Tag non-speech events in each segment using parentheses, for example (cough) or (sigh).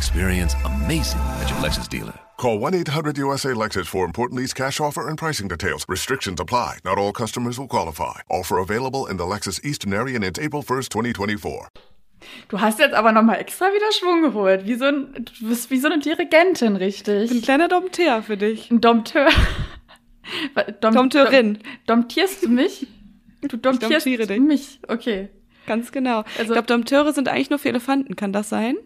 Experience amazing at your Lexus dealer. Call 1-800-USA-LEXUS for important lease cash offer and pricing details. Restrictions apply. Not all customers will qualify. Offer available in the Lexus Eastern area and it's April 1st, 2024. Du hast jetzt aber nochmal extra wieder Schwung geholt. Wie so ein, du bist wie so eine Dirigentin, richtig. Ein kleiner Dompteur für dich. Ein Dompteur. Dom, Dompteurin. Dom, domptierst du mich? Du domptierst domtiere dich. mich. Okay. Ganz genau. Also- ich glaube, Dompteure sind eigentlich nur für Elefanten. Kann das sein?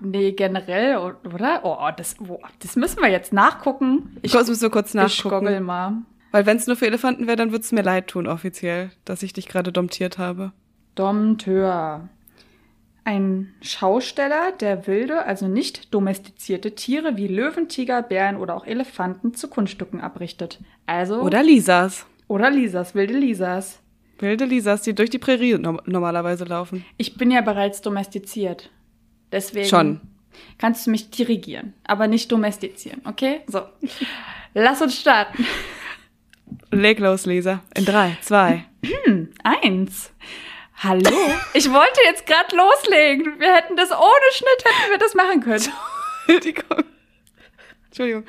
Nee, generell, oder? Oh, das, oh, das müssen wir jetzt nachgucken. Ich muss so kurz ich nachgucken. goggel mal. Weil wenn es nur für Elefanten wäre, dann würde es mir leid tun, offiziell, dass ich dich gerade domptiert habe. Dompteur. Ein Schausteller, der wilde, also nicht domestizierte Tiere wie Löwen, Tiger, Bären oder auch Elefanten zu Kunststücken abrichtet. Also. Oder Lisas. Oder Lisas, wilde Lisas. Wilde Lisas, die durch die Prärie no normalerweise laufen. Ich bin ja bereits domestiziert. Deswegen. Schon. Kannst du mich dirigieren, aber nicht domestizieren, okay? So. Lass uns starten. Leg los, Lisa. In drei, zwei. Eins. Hallo? Ich wollte jetzt gerade loslegen. Wir hätten das ohne Schnitt, hätten wir das machen können. Entschuldigung. Entschuldigung.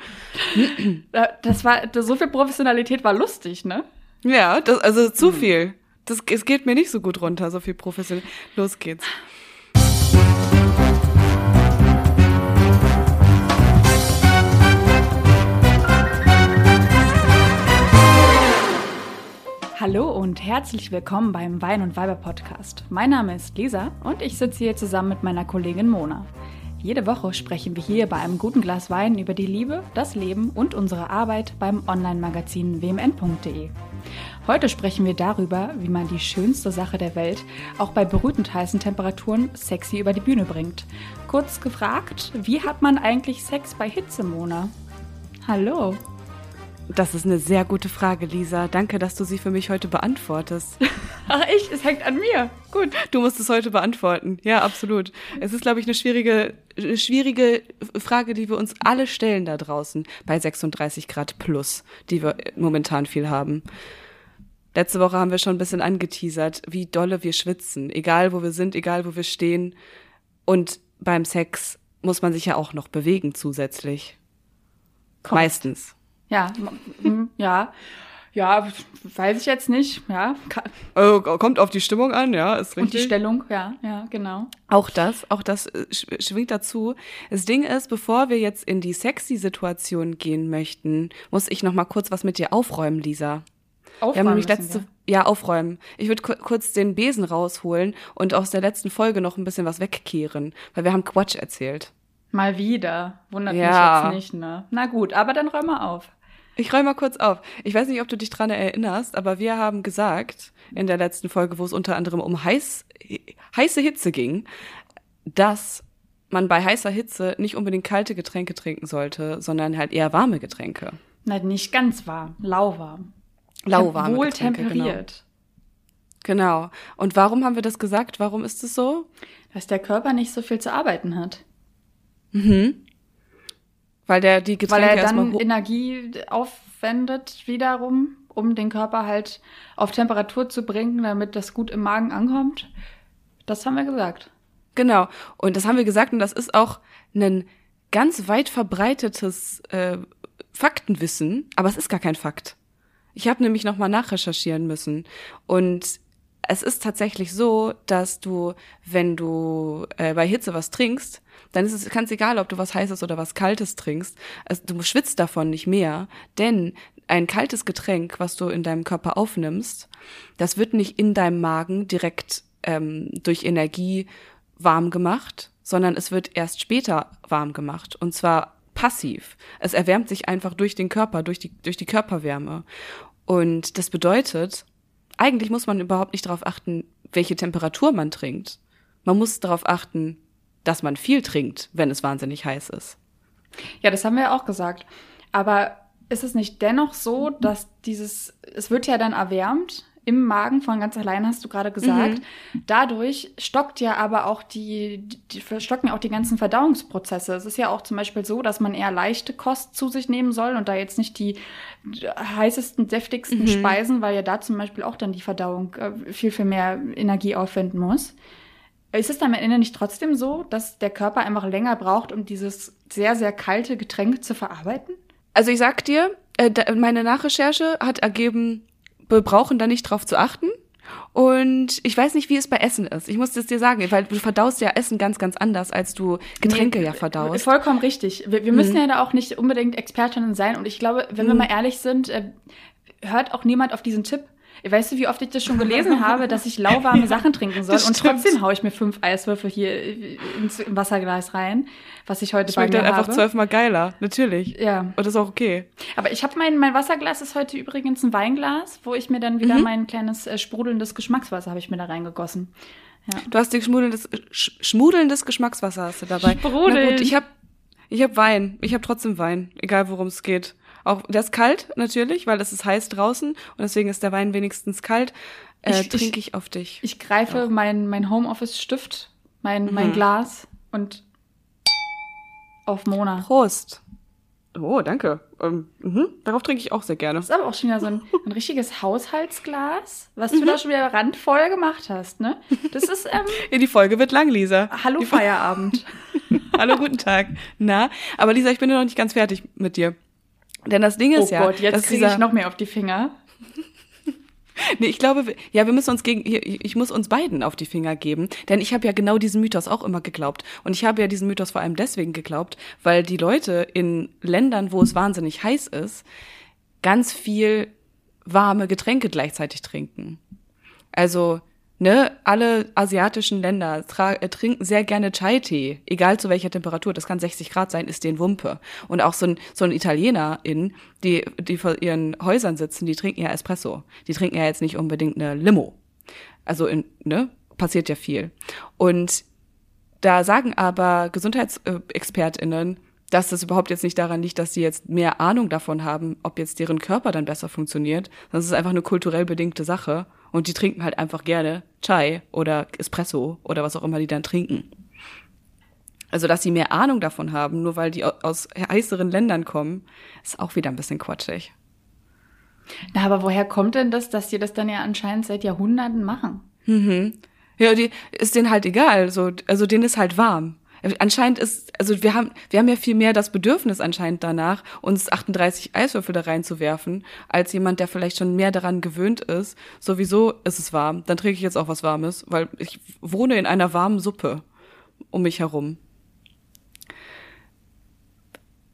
Äh, Das war, das, so viel Professionalität war lustig, ne? Ja, das, also zu viel. Das, es geht mir nicht so gut runter, so viel professionell. Los geht's. Hallo und herzlich willkommen beim Wein und Weiber Podcast. Mein Name ist Lisa und ich sitze hier zusammen mit meiner Kollegin Mona. Jede Woche sprechen wir hier bei einem guten Glas Wein über die Liebe, das Leben und unsere Arbeit beim Online-Magazin wmn.de. Heute sprechen wir darüber, wie man die schönste Sache der Welt auch bei brütend heißen Temperaturen sexy über die Bühne bringt. Kurz gefragt, wie hat man eigentlich Sex bei Hitze, Mona? Hallo. Das ist eine sehr gute Frage, Lisa. Danke, dass du sie für mich heute beantwortest. (laughs) Ach ich, es hängt an mir. Gut. Du musst es heute beantworten. Ja, absolut. Es ist, glaube ich, eine schwierige, eine schwierige Frage, die wir uns alle stellen da draußen bei 36 Grad plus, die wir momentan viel haben. Letzte Woche haben wir schon ein bisschen angeteasert, wie dolle wir schwitzen, egal wo wir sind, egal wo wir stehen. Und beim Sex muss man sich ja auch noch bewegen zusätzlich. Kommt. Meistens. Ja, ja. Ja, weiß ich jetzt nicht. Ja, Oh, kommt auf die Stimmung an, ja, ist und die richtig. Stellung, ja, ja, genau. Auch das, auch das äh, sch- schwingt dazu. Das Ding ist, bevor wir jetzt in die sexy Situation gehen möchten, muss ich noch mal kurz was mit dir aufräumen, Lisa. wir haben Aufräumen nämlich letzte, wir. ja, aufräumen. Ich würde ku kurz den Besen rausholen und aus der letzten Folge noch ein bisschen was wegkehren, weil wir haben Quatsch erzählt. Mal wieder. Wundert Ja. mich jetzt nicht, ne? Na gut, aber dann räum mal auf. Ich räume mal kurz auf. Ich weiß nicht, ob du dich dran erinnerst, aber wir haben gesagt in der letzten Folge, wo es unter anderem um heiß, heiße Hitze ging, dass man bei heißer Hitze nicht unbedingt kalte Getränke trinken sollte, sondern halt eher warme Getränke. Na, nicht ganz warm, lauwarm. Lauwarme Wohl Getränke, temperiert. Genau. genau. Und warum haben wir das gesagt? Warum ist es so? Dass der Körper nicht so viel zu arbeiten hat. Weil der die Getränke Weil er erstmal dann Energie aufwendet wiederum, um den Körper halt auf Temperatur zu bringen, damit das gut im Magen ankommt. Das haben wir gesagt. Genau. Und das haben wir gesagt und das ist auch ein ganz weit verbreitetes äh, Faktenwissen, aber es ist gar kein Fakt. Ich habe nämlich nochmal nachrecherchieren müssen und es ist tatsächlich so, dass du, wenn du äh, bei Hitze was trinkst, dann ist es ganz egal, ob du was Heißes oder was Kaltes trinkst. Also, du schwitzt davon nicht mehr, denn ein kaltes Getränk, was du in deinem Körper aufnimmst, das wird nicht in deinem Magen direkt ähm, durch Energie warm gemacht, sondern es wird erst später warm gemacht und zwar passiv. Es erwärmt sich einfach durch den Körper, durch die, durch die Körperwärme. Und das bedeutet, eigentlich muss man überhaupt nicht darauf achten, welche Temperatur man trinkt. Man muss darauf achten, dass man viel trinkt, wenn es wahnsinnig heiß ist. Ja, das haben wir ja auch gesagt. Aber ist es nicht dennoch so, dass dieses, es wird ja dann erwärmt im Magen von ganz allein, hast du gerade gesagt. Mhm. Dadurch stockt ja aber auch die, die stocken auch die ganzen Verdauungsprozesse. Es ist ja auch zum Beispiel so, dass man eher leichte Kost zu sich nehmen soll und da jetzt nicht die heißesten, deftigsten mhm. Speisen, weil ja da zum Beispiel auch dann die Verdauung äh, viel, viel mehr Energie aufwenden muss. Ist es dann am Ende nicht trotzdem so, dass der Körper einfach länger braucht, um dieses sehr, sehr kalte Getränk zu verarbeiten? Also ich sag dir, äh, meine Nachrecherche hat ergeben, wir brauchen da nicht drauf zu achten. Und ich weiß nicht, wie es bei Essen ist. Ich muss das dir sagen, weil du verdaust ja Essen ganz, ganz anders, als du Getränke nee, ja verdaust. Vollkommen richtig. Wir, wir müssen hm. ja da auch nicht unbedingt Expertinnen sein. Und ich glaube, wenn hm. wir mhm. mal ehrlich sind, äh, hört auch niemand auf diesen Tipp. Weißt du, wie oft ich das schon gelesen habe, dass ich lauwarme (laughs) Sachen trinken soll und trotzdem haue ich mir fünf Eiswürfel hier ins Wasserglas rein, was ich heute Schmeckt bei mir dann einfach zwölfmal geiler, natürlich. Ja. Und das ist auch okay. Aber ich habe mein, mein Wasserglas ist heute übrigens ein Weinglas, wo ich mir dann wieder mhm. mein kleines äh, sprudelndes Geschmackswasser habe ich mir da reingegossen. Ja. Du hast dir schmudelndes, sch schmudelndes Geschmackswasser hast du dabei. Sprudel. Na gut, ich habe ich hab Wein. Ich habe trotzdem Wein, egal worum es geht. Auch der ist kalt natürlich, weil es ist heiß draußen und deswegen ist der Wein wenigstens kalt. Äh, ich, trinke ich, auf dich. Ich greife mein, mein Homeoffice-Stift, mein, mhm. mein Glas und auf Mona. Prost. Oh, danke. Ähm, mh, darauf trinke ich auch sehr gerne. Das ist aber auch schon wieder so ein, (laughs) ein richtiges Haushaltsglas, was du mhm. da schon wieder randvoll gemacht hast, ne? Das ist. Ähm, (laughs) ja, die Folge wird lang, Lisa. Hallo die Feierabend. (laughs) Hallo, guten Tag. Na, aber Lisa, ich bin noch nicht ganz fertig mit dir. Denn das Ding ist oh ja. Oh Gott, jetzt kriege ich noch mehr auf die Finger. (laughs) nee, ich glaube, ja, wir müssen uns gegen, ich muss uns beiden auf die Finger geben, denn ich habe ja genau diesen Mythos auch immer geglaubt. Und ich habe ja diesen Mythos vor allem deswegen geglaubt, weil die Leute in Ländern, wo es wahnsinnig heiß ist, ganz viel warme Getränke gleichzeitig trinken. Also ne, alle asiatischen Länder äh, trinken sehr gerne Chai-Tee, egal zu welcher Temperatur. Das kann 60 Grad sein, ist den Wumpe. Und auch so ein, so ein Italienerin, die, die vor ihren Häusern sitzen, die trinken ja Espresso. Die trinken ja jetzt nicht unbedingt eine Limo. Also, in, ne, passiert ja viel. Und da sagen aber GesundheitsexpertInnen, dass das überhaupt jetzt nicht daran liegt, dass sie jetzt mehr Ahnung davon haben, ob jetzt deren Körper dann besser funktioniert. Das ist einfach eine kulturell bedingte Sache. Und die trinken halt einfach gerne Chai oder Espresso oder was auch immer die dann trinken. Also, dass sie mehr Ahnung davon haben, nur weil die aus heißeren Ländern kommen, ist auch wieder ein bisschen quatschig. Na, aber woher kommt denn das, dass die das dann ja anscheinend seit Jahrhunderten machen? Mhm. Ja, die ist denen halt egal. So, also denen ist halt warm. Anscheinend ist, also wir haben, wir haben ja viel mehr das Bedürfnis anscheinend danach, uns 38 Eiswürfel da reinzuwerfen, als jemand, der vielleicht schon mehr daran gewöhnt ist. Sowieso ist es warm. Dann trinke ich jetzt auch was Warmes, weil ich wohne in einer warmen Suppe um mich herum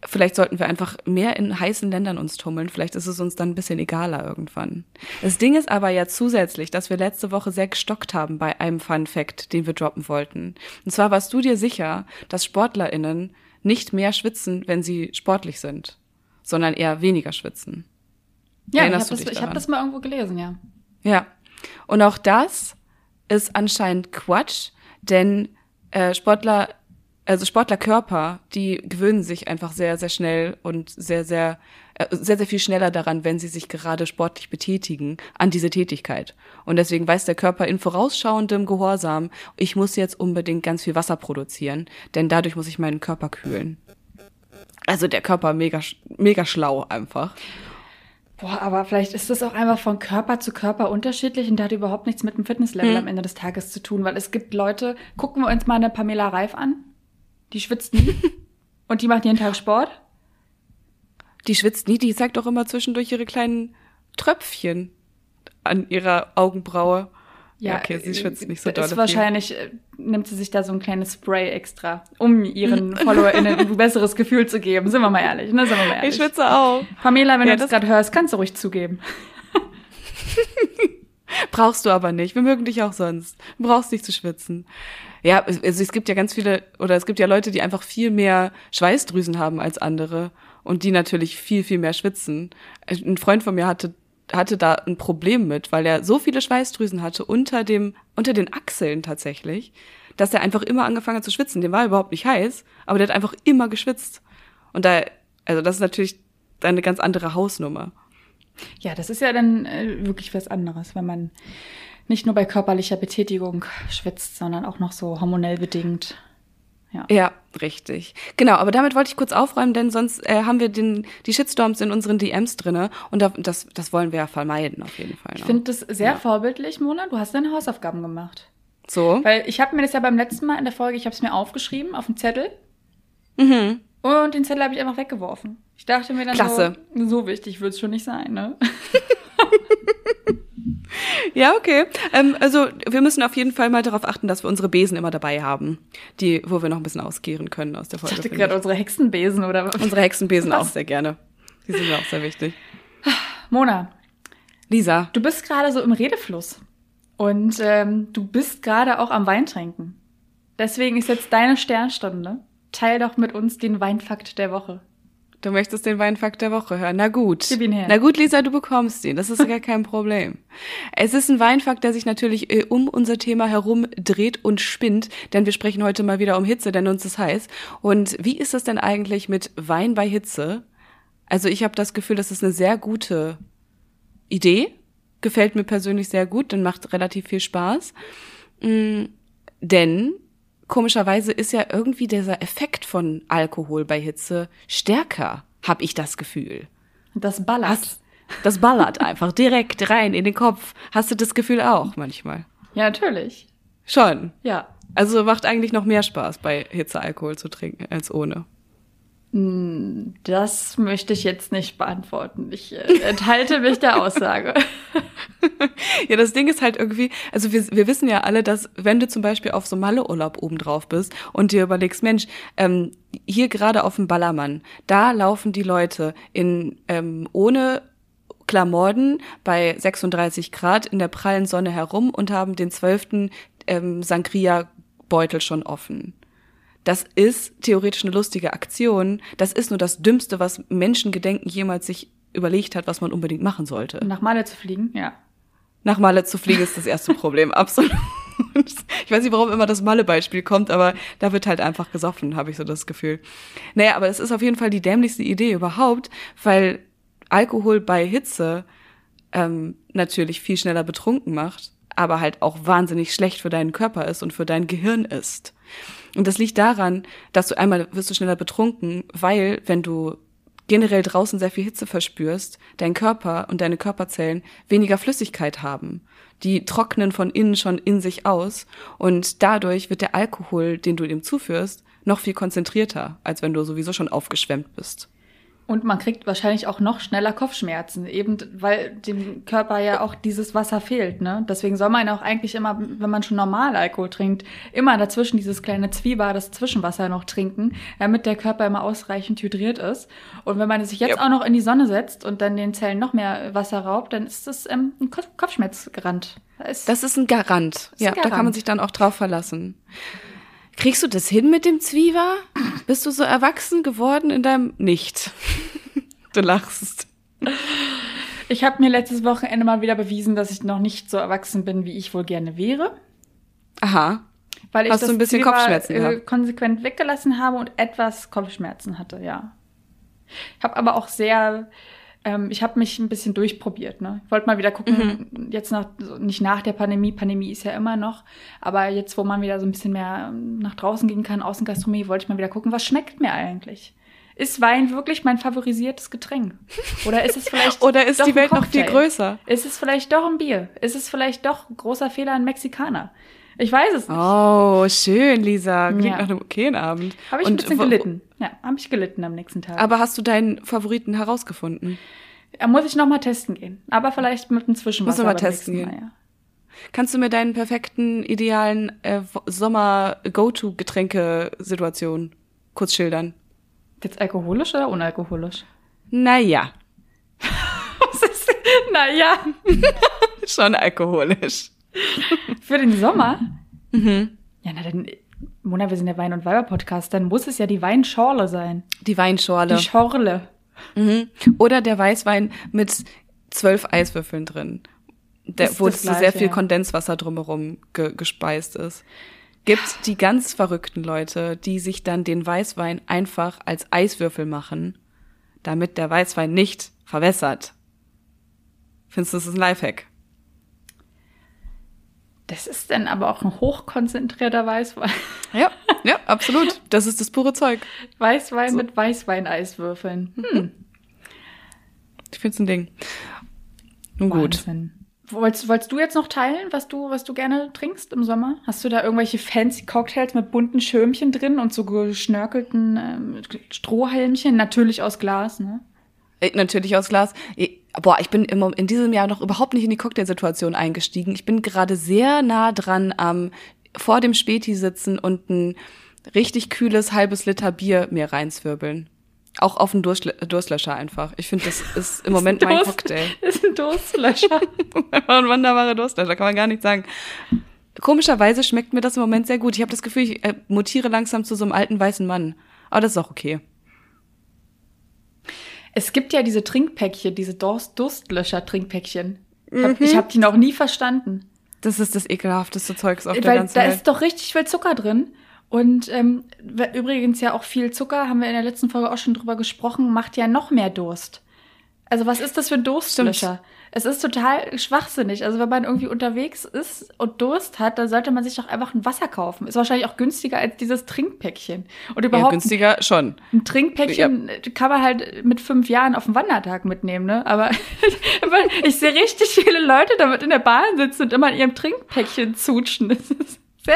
vielleicht sollten wir einfach mehr in heißen Ländern uns tummeln. Vielleicht ist es uns dann ein bisschen egaler irgendwann. Das Ding ist aber ja zusätzlich, dass wir letzte Woche sehr gestockt haben bei einem Fun Fact, den wir droppen wollten. Und zwar warst du dir sicher, dass SportlerInnen nicht mehr schwitzen, wenn sie sportlich sind, sondern eher weniger schwitzen. Ja, Erinnerst ich habe das, hab das mal irgendwo gelesen, ja. Ja. Und auch das ist anscheinend Quatsch, denn äh, Sportler also Sportlerkörper, die gewöhnen sich einfach sehr, sehr schnell und sehr, sehr, äh, sehr, sehr viel schneller daran, wenn sie sich gerade sportlich betätigen, an diese Tätigkeit. Und deswegen weiß der Körper in vorausschauendem Gehorsam, ich muss jetzt unbedingt ganz viel Wasser produzieren, denn dadurch muss ich meinen Körper kühlen. Also der Körper mega, mega schlau einfach. Boah, aber vielleicht ist das auch einfach von Körper zu Körper unterschiedlich und hat überhaupt nichts mit dem Fitnesslevel hm. am Ende des Tages zu tun, weil es gibt Leute, gucken wir uns mal eine Pamela Reif an, die schwitzt nie. (laughs) Und die macht jeden Tag Sport. Die schwitzt nie, die zeigt doch immer zwischendurch ihre kleinen Tröpfchen an ihrer Augenbraue. Ja, okay, sie schwitzt nicht so doll. Ist wahrscheinlich äh, nimmt sie sich da so ein kleines Spray extra, um ihren (laughs) FollowerInnen ein besseres Gefühl zu geben. Sind wir mal ehrlich, ne? Sind wir mal ehrlich. Ich schwitze auch. Pamela, wenn ja, du das gerade hörst, kannst du ruhig zugeben. (laughs) Brauchst du aber nicht. Wir mögen dich auch sonst. Du brauchst nicht zu schwitzen. Ja, also es gibt ja ganz viele, oder es gibt ja Leute, die einfach viel mehr Schweißdrüsen haben als andere und die natürlich viel, viel mehr schwitzen. Ein Freund von mir hatte hatte da ein Problem mit, weil er so viele Schweißdrüsen hatte unter dem, unter den Achseln tatsächlich, dass er einfach immer angefangen hat zu schwitzen. Dem war überhaupt nicht heiß, aber der hat einfach immer geschwitzt. Und da, also das ist natürlich eine ganz andere Hausnummer. Ja, das ist ja dann äh, wirklich was anderes, wenn man nicht nur bei körperlicher Betätigung schwitzt, sondern auch noch so hormonell bedingt. Ja. ja, richtig. Genau, aber damit wollte ich kurz aufräumen, denn sonst äh, haben wir den, die Shitstorms in unseren DMs drinne und da, das, das wollen wir ja vermeiden auf jeden Fall. Ich finde das sehr ja. vorbildlich, Mona. Du hast deine Hausaufgaben gemacht. So. Weil ich habe mir das ja beim letzten Mal in der Folge, ich habe es mir aufgeschrieben auf dem Zettel. Mhm. Und den Zettel habe ich einfach weggeworfen. Ich dachte mir dann Klasse. so, so wichtig wird es schon nicht sein, ne? (laughs) Ja, okay. Ähm, also wir müssen auf jeden Fall mal darauf achten, dass wir unsere Besen immer dabei haben, die, wo wir noch ein bisschen auskehren können aus der Folge. Ich dachte gerade unsere Hexenbesen oder was? Unsere Hexenbesen was? auch sehr gerne. Die sind mir auch sehr wichtig. Mona. Lisa. Du bist gerade so im Redefluss. Und ähm, du bist gerade auch am Weintrinken. Deswegen ist jetzt deine Sternstunde. Teil doch mit uns den Weinfakt der Woche. Du möchtest den Weinfakt der Woche hören. Na gut. Gib ihn her. Na gut, Lisa, du bekommst ihn. Das ist gar kein Problem. Es ist ein Weinfakt, der sich natürlich äh, um unser Thema herum dreht und spinnt, denn wir sprechen heute mal wieder um Hitze, denn uns ist heiß. Und wie ist das denn eigentlich mit Wein bei Hitze? Also ich habe das Gefühl, das ist eine sehr gute Idee. Gefällt mir persönlich sehr gut, denn macht relativ viel Spaß. Mhm, denn komischerweise ist ja irgendwie dieser Effekt von Alkohol bei Hitze stärker, habe ich das Gefühl. Das ballert. Hast, das ballert einfach direkt rein in den Kopf. Hast du das Gefühl auch manchmal? Ja, natürlich. Schon. Ja. Also macht eigentlich noch mehr Spaß, bei Hitze Alkohol zu trinken als ohne. Hm, das möchte ich jetzt nicht beantworten. Ich äh, enthalte mich der Aussage. (laughs) ja, das Ding ist halt irgendwie, also wir, wir wissen ja alle, dass wenn du zum Beispiel auf so Malle-Urlaub oben drauf bist und dir überlegst, Mensch, ähm, hier gerade auf dem Ballermann, da laufen die Leute in ähm, ohne Klamotten bei 36 Grad in der prallen Sonne herum und haben den zwölften ähm, Sangria-Beutel schon offen. Das ist theoretisch eine lustige Aktion. Das ist nur das Dümmste, was Menschengedenken jemals sich überlegt hat, was man unbedingt machen sollte. Nach Male zu fliegen, ja. Nach Malle zu fliegen ist das erste Problem, (laughs) absolut. Ich weiß nicht, warum immer das Malle-Beispiel kommt, aber da wird halt einfach gesoffen, habe ich so das Gefühl. Naja, aber es ist auf jeden Fall die dämlichste Idee überhaupt, weil Alkohol bei Hitze ähm, natürlich viel schneller betrunken macht, aber halt auch wahnsinnig schlecht für deinen Körper ist und für dein Gehirn ist. Und das liegt daran, dass du einmal wirst du schneller betrunken, weil wenn du generell draußen sehr viel Hitze verspürst, dein Körper und deine Körperzellen weniger Flüssigkeit haben. Die trocknen von innen schon in sich aus und dadurch wird der Alkohol, den du dem zuführst, noch viel konzentrierter, als wenn du sowieso schon aufgeschwemmt bist. Und man kriegt wahrscheinlich auch noch schneller Kopfschmerzen, eben weil dem Körper ja auch dieses Wasser fehlt. Ne? Deswegen soll man auch eigentlich immer, wenn man schon normal Alkohol trinkt, immer dazwischen dieses kleine Zwieber, das Zwischenwasser noch trinken, damit der Körper immer ausreichend hydriert ist. Und wenn man sich jetzt yep. auch noch in die Sonne setzt und dann den Zellen noch mehr Wasser raubt, dann ist das ähm, ein Kopfschmerzgarant. Das ist, das ist ein Garant. Ist ja, ein Garant. da kann man sich dann auch drauf verlassen. Kriegst du das hin mit dem Zwieber? Bist du so erwachsen geworden in deinem Nicht? (laughs) du lachst. Ich habe mir letztes Wochenende mal wieder bewiesen, dass ich noch nicht so erwachsen bin, wie ich wohl gerne wäre. Aha. Weil ich Hast das du ein bisschen Zwieber, Kopfschmerzen äh, konsequent weggelassen habe und etwas Kopfschmerzen hatte, ja. Ich habe aber auch sehr ähm, ich habe mich ein bisschen durchprobiert. Ne? Ich wollte mal wieder gucken, mhm. jetzt nach, nicht nach der Pandemie, Pandemie ist ja immer noch, aber jetzt, wo man wieder so ein bisschen mehr ähm, nach draußen gehen kann, Außengastronomie, wollte ich mal wieder gucken, was schmeckt mir eigentlich? Ist Wein wirklich mein favorisiertes Getränk? Oder ist es vielleicht (laughs) Oder ist die Welt noch viel größer? Ist es vielleicht doch ein Bier? Ist es vielleicht doch großer Fehler ein Mexikaner? Ich weiß es nicht. Oh, schön, Lisa. Klingt ja. nach einem okayen Abend. Habe ich Und ein bisschen gelitten. Ja, habe ich gelitten am nächsten Tag. Aber hast du deinen Favoriten herausgefunden? Ja, muss ich noch mal testen gehen. Aber vielleicht mit einem Zwischenwasser. Muss mal testen gehen. Mal, ja. Kannst du mir deinen perfekten, idealen äh, Sommer-Go-To-Getränke-Situation kurz schildern? Jetzt alkoholisch oder unalkoholisch? Naja. (laughs) Was ist? Naja. (laughs) Schon alkoholisch. Für den Sommer? Mhm. Ja, na dann, Mona, wir sind der Wein- und Weiber-Podcast, dann muss es ja die Weinschorle sein. Die Weinschorle. Die Schorle. Mhm. Oder der Weißwein mit zwölf Eiswürfeln drin, der, wo so sehr viel Kondenswasser drumherum ge gespeist ist. Gibt die ganz verrückten Leute, die sich dann den Weißwein einfach als Eiswürfel machen, damit der Weißwein nicht verwässert. Findest du, das ist ein Lifehack? Das ist dann aber auch ein hochkonzentrierter Weißwein. Ja, (laughs) ja, absolut. Das ist das pure Zeug. Weißwein mit Weißweineiswürfeln. Hm. Ich finde es ein Ding. Nun gut. Wolltest, wolltest du jetzt noch teilen, was du, was du gerne trinkst im Sommer? Hast du da irgendwelche fancy Cocktails mit bunten Schirmchen drin und so geschnörkelten ähm, Strohhalmchen? Natürlich aus Glas, ne? Äh, Natürlich aus Glas. Eh, Boah, ich bin immer in diesem Jahr noch überhaupt nicht in die Cocktailsituation eingestiegen. Ich bin gerade sehr nah dran am vor dem Späti sitzen und ein richtig kühles halbes Liter Bier mir reinzwirbeln. Auch auf einen Durst Durstlöscher einfach. Ich finde, das ist im (laughs) Moment mein Durst- Cocktail. (laughs) Ist ein Durstlöscher. (laughs) ein wunderbarer Durstlöscher, kann man gar nicht sagen. Komischerweise schmeckt mir das im Moment sehr gut. Ich habe das Gefühl, ich äh, mutiere langsam zu so einem alten weißen Mann. Aber das ist auch okay. Es gibt ja diese Trinkpäckchen, diese Durst Durstlöscher-Trinkpäckchen. Hab, Ich habe die noch nie verstanden. Das ist das ekelhafteste Zeugs auf der Weil ganzen da Welt. ist doch richtig viel Zucker drin. Und ähm, übrigens ja auch viel Zucker, haben wir in der letzten Folge auch schon drüber gesprochen, macht ja noch mehr Durst. Also was ist das für ein Durstlöscher? Es ist total schwachsinnig. Also wenn man irgendwie unterwegs ist und Durst hat, dann sollte man sich doch einfach ein Wasser kaufen. Ist wahrscheinlich auch günstiger als dieses Trinkpäckchen. Und ja, überhaupt günstiger schon. ein Trinkpäckchen kann man halt mit fünf Jahren auf den Wandertag mitnehmen, ne? Aber (laughs) ich sehe richtig viele Leute damit in der Bahn sitzen und immer in ihrem Trinkpäckchen zutschen. (laughs)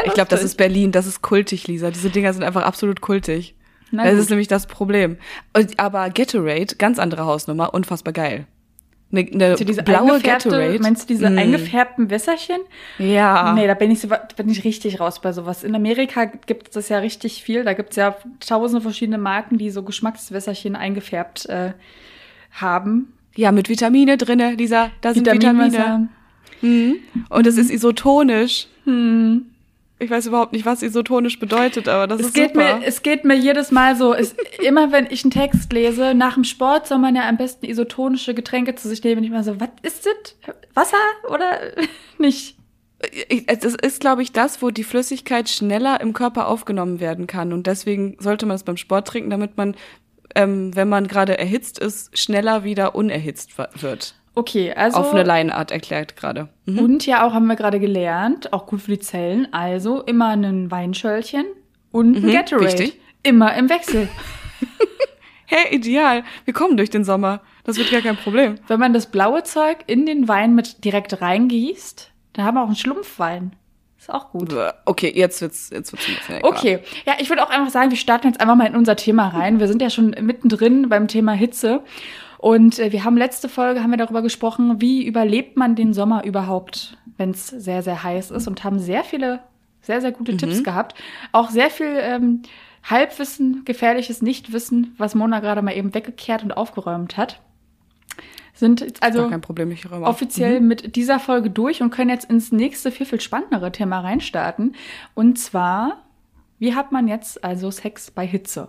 Ich glaube, das ist Berlin, das ist kultig, Lisa. Diese Dinger sind einfach absolut kultig. Na das gut. ist nämlich das Problem. Aber Gatorade, ganz andere Hausnummer, unfassbar geil. Eine, eine Meinst du diese blaue Gatorade. Meinst du diese Mm. eingefärbten Wässerchen? Ja. Nee, da bin ich, so, bin ich richtig raus bei sowas. In Amerika gibt es das ja richtig viel. Da gibt es ja tausende verschiedene Marken, die so Geschmackswässerchen eingefärbt äh, haben. Ja, mit Vitamine drinne, Lisa. Da sind. Vitamine. Und es ist isotonisch. Ich weiß überhaupt nicht, was isotonisch bedeutet, aber das Es ist geht, super. mir, es geht mir jedes Mal so, es, immer wenn ich einen Text lese, nach dem Sport soll man ja am besten isotonische Getränke zu sich nehmen. Und ich mal so, was ist das? Wasser oder (laughs) nicht? Ich- es ist, glaube ich, das, wo die Flüssigkeit schneller im Körper aufgenommen werden kann. Und deswegen sollte man es beim Sport trinken, damit man, ähm, wenn man gerade erhitzt ist, schneller wieder unerhitzt wird. Okay, also. Auf eine Laienart erklärt gerade. Mhm. Und ja auch, haben wir gerade gelernt, auch gut für die Zellen, also immer ein Weinschöllchen und ein Gatorade. Mhm, wichtig. Immer im Wechsel. (laughs) Hey, ideal. Wir kommen durch den Sommer. Das wird gar kein Problem. Wenn man das blaue Zeug in den Wein mit direkt reingießt, dann haben wir auch einen Schlumpfwein. Ist auch gut. Okay, jetzt wird's, jetzt wird's ein bisschen ekelhaft. Okay, ja, ich würde auch einfach sagen, wir starten jetzt einfach mal in unser Thema rein. Wir sind ja schon mittendrin beim Thema Hitze. Und äh, wir haben letzte Folge, haben wir darüber gesprochen, wie überlebt man den Sommer überhaupt, wenn es sehr, sehr heiß ist und haben sehr viele, sehr, sehr gute Tipps gehabt. Auch sehr viel ähm, Halbwissen, gefährliches Nichtwissen, was Mona gerade mal eben weggekehrt und aufgeräumt hat. Sind jetzt also Problem, offiziell mit dieser Folge durch und können jetzt ins nächste, viel, viel spannendere Thema reinstarten. Und zwar, wie hat man jetzt also Sex bei Hitze?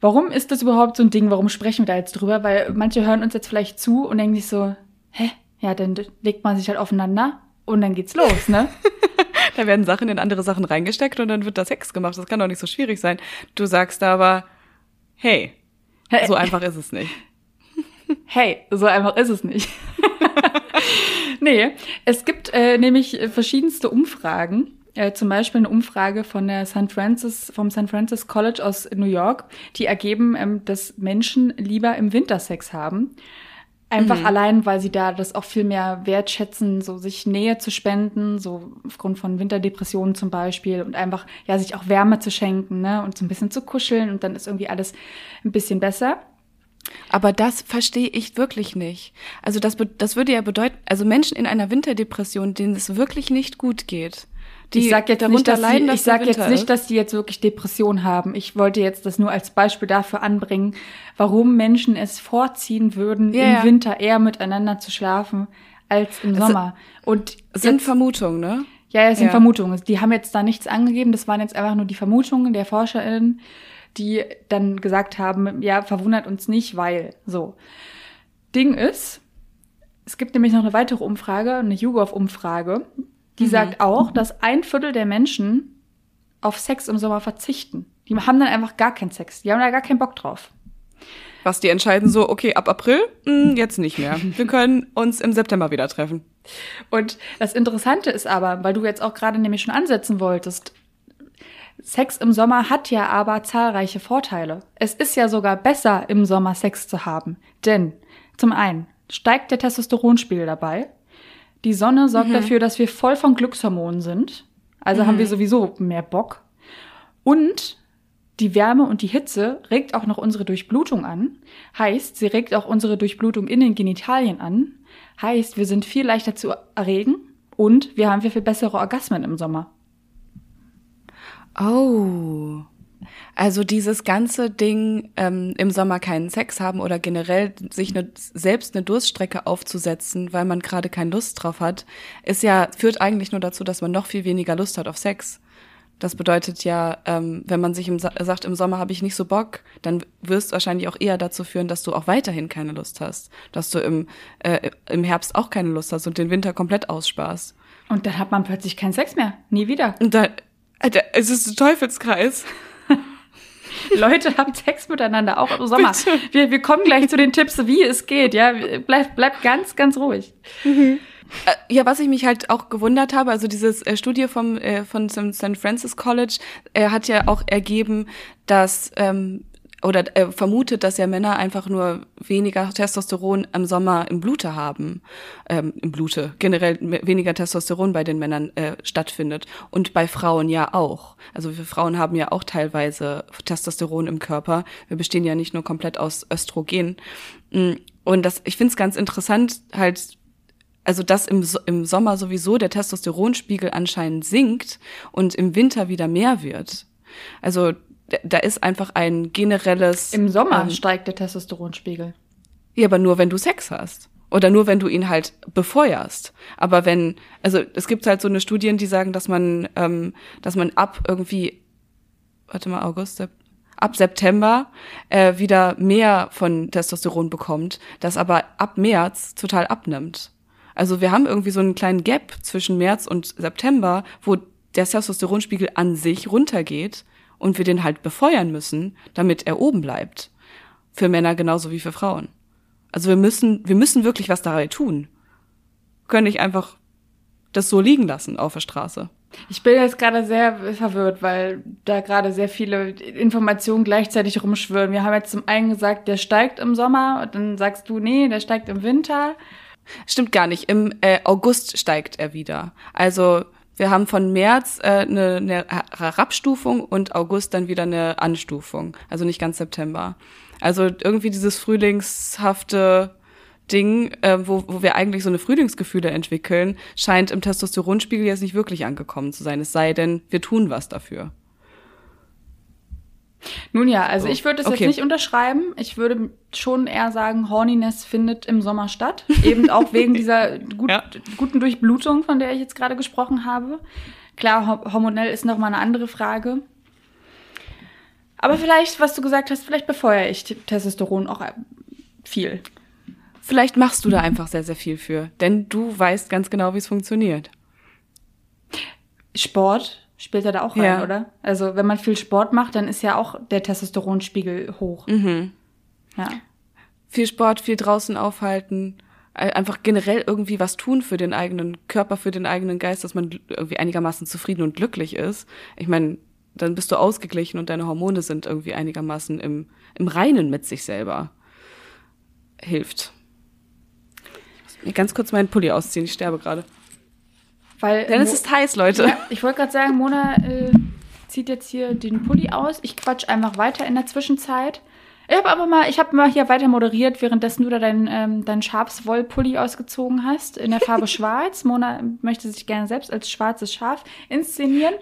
Warum ist das überhaupt so ein Ding? Warum sprechen wir da jetzt drüber? Weil manche hören uns jetzt vielleicht zu und denken sich so, hä? Ja, dann legt man sich halt aufeinander und dann geht's los, ne? (laughs) Da werden Sachen in andere Sachen reingesteckt und dann wird da Sex gemacht. Das kann doch nicht so schwierig sein. Du sagst aber, hey, so einfach ist es nicht. (laughs) Hey, so einfach ist es nicht. (laughs) nee, es gibt äh, nämlich verschiedenste Umfragen. Äh, zum Beispiel eine Umfrage von der St. Francis, vom St. Francis College aus New York, die ergeben, ähm, dass Menschen lieber im Winter Sex haben. Einfach allein, weil sie da das auch viel mehr wertschätzen, so sich Nähe zu spenden, so aufgrund von Winterdepressionen zum Beispiel und einfach, ja, sich auch Wärme zu schenken, ne, und so ein bisschen zu kuscheln und dann ist irgendwie alles ein bisschen besser. Aber das verstehe ich wirklich nicht. Also das, das würde ja bedeuten, also Menschen in einer Winterdepression, denen es wirklich nicht gut geht, die ich sag jetzt nicht, dass leiden, sie, dass ich sag der jetzt nicht, dass die jetzt wirklich Depression haben. Ich wollte jetzt das nur als Beispiel dafür anbringen, warum Menschen es vorziehen würden, Ja, im. Winter eher miteinander zu schlafen als im Sommer. Und sind jetzt, Vermutungen, ne? ja, ja, es sind ja. Vermutungen. Die haben jetzt da nichts angegeben. Das waren jetzt einfach nur die Vermutungen der ForscherInnen, die dann gesagt haben, ja, verwundert uns nicht, weil so. Ding ist, es gibt nämlich noch eine weitere Umfrage, eine YouGov-Umfrage, die sagt auch, dass ein Viertel der Menschen auf Sex im Sommer verzichten. Die haben dann einfach gar keinen Sex. Die haben da gar keinen Bock drauf. Was die entscheiden so, okay, ab April, mh, jetzt nicht mehr. Wir können uns im September wieder treffen. Und das Interessante ist aber, weil du jetzt auch gerade nämlich schon ansetzen wolltest, Sex im Sommer hat ja aber zahlreiche Vorteile. Es ist ja sogar besser, im Sommer Sex zu haben. Denn zum einen steigt der Testosteronspiegel dabei. Die Sonne sorgt mhm. dafür, dass wir voll von Glückshormonen sind. Also mhm. haben wir sowieso mehr Bock. Und die Wärme und die Hitze regt auch noch unsere Durchblutung an. Heißt, sie regt auch unsere Durchblutung in den Genitalien an. Heißt, wir sind viel leichter zu erregen und wir haben viel, viel bessere Orgasmen im Sommer. Oh. Also dieses ganze Ding ähm, im Sommer keinen Sex haben oder generell sich ne, selbst eine Durststrecke aufzusetzen, weil man gerade keine Lust drauf hat, ist ja führt eigentlich nur dazu, dass man noch viel weniger Lust hat auf Sex. Das bedeutet ja, ähm, wenn man sich im, sagt, im Sommer habe ich nicht so Bock, dann wirst du wahrscheinlich auch eher dazu führen, dass du auch weiterhin keine Lust hast, dass du im, äh, im Herbst auch keine Lust hast und den Winter komplett aussparst. Und dann hat man plötzlich keinen Sex mehr, nie wieder. Und dann, Alter, es ist ein Teufelskreis. (laughs) Leute haben Sex miteinander, auch im Sommer. Wir, wir kommen gleich zu den Tipps, wie es geht. Ja, bleibt bleib ganz, ganz ruhig. Mhm. Äh, ja, was ich mich halt auch gewundert habe, also dieses äh, Studie vom, äh, von St. Francis College äh, hat ja auch ergeben, dass ähm, oder äh, vermutet, dass ja Männer einfach nur weniger Testosteron im Sommer im Blute haben, ähm, im Blute, generell weniger Testosteron bei den Männern äh, stattfindet und bei Frauen ja auch. Also wir Frauen haben ja auch teilweise Testosteron im Körper. Wir bestehen ja nicht nur komplett aus Östrogen. Mm, und das, ich finde es ganz interessant, halt also dass im, im Sommer sowieso der Testosteronspiegel anscheinend sinkt und im Winter wieder mehr wird. Also da ist einfach ein generelles. Im Sommer ähm, steigt der Testosteronspiegel. Ja, aber nur wenn du Sex hast. Oder nur wenn du ihn halt befeuerst. Aber wenn, also es gibt halt so eine Studien, die sagen, dass man, ähm, dass man ab irgendwie, warte mal, August, ab September äh, wieder mehr von Testosteron bekommt, das aber ab März total abnimmt. Also wir haben irgendwie so einen kleinen Gap zwischen März und September, wo der Testosteronspiegel an sich runtergeht und wir den halt befeuern müssen, damit er oben bleibt. Für Männer genauso wie für Frauen. Also wir müssen, wir müssen wirklich was dabei tun. können nicht einfach das so liegen lassen auf der Straße. Ich bin jetzt gerade sehr verwirrt, weil da gerade sehr viele Informationen gleichzeitig rumschwirren. Wir haben jetzt zum einen gesagt, der steigt im Sommer, und dann sagst du, nee, der steigt im Winter. Stimmt gar nicht. Im äh, August steigt er wieder. Also wir haben von März äh, eine, eine Herabstufung und August dann wieder eine Anstufung. Also nicht ganz September. Also irgendwie dieses frühlingshafte Ding, äh, wo, wo wir eigentlich so eine Frühlingsgefühle entwickeln, scheint im Testosteronspiegel jetzt nicht wirklich angekommen zu sein. Es sei denn, wir tun was dafür. Nun ja, also so. ich würde es okay. jetzt nicht unterschreiben. Ich würde schon eher sagen, Horniness findet im Sommer statt. Eben auch wegen (laughs) dieser gut, ja. guten Durchblutung, von der ich jetzt gerade gesprochen habe. Klar, hormonell ist noch mal eine andere Frage. Aber vielleicht, was du gesagt hast, vielleicht befeuere ich Testosteron auch viel. Vielleicht machst du da einfach sehr, sehr viel für, denn du weißt ganz genau, wie es funktioniert. Sport spielt er da auch rein, ja. oder? Also wenn man viel Sport macht, dann ist ja auch der Testosteronspiegel hoch. Mhm. Ja. Viel Sport, viel draußen aufhalten, einfach generell irgendwie was tun für den eigenen Körper, für den eigenen Geist, dass man irgendwie einigermaßen zufrieden und glücklich ist. Ich meine, dann bist du ausgeglichen und deine Hormone sind irgendwie einigermaßen im, im Reinen mit sich selber. Hilft. Ich muss mir ganz kurz meinen Pulli ausziehen, ich sterbe gerade. Weil Denn es ist heiß, Leute. Ja, ich wollte gerade sagen, Mona äh, zieht jetzt hier den Pulli aus. Ich quatsch einfach weiter in der Zwischenzeit. Ich habe aber mal, ich habe mal hier weiter moderiert, währenddessen du da deinen ähm, dein Schafswollpulli ausgezogen hast in der Farbe (laughs) Schwarz. Mona möchte sich gerne selbst als schwarzes Schaf inszenieren.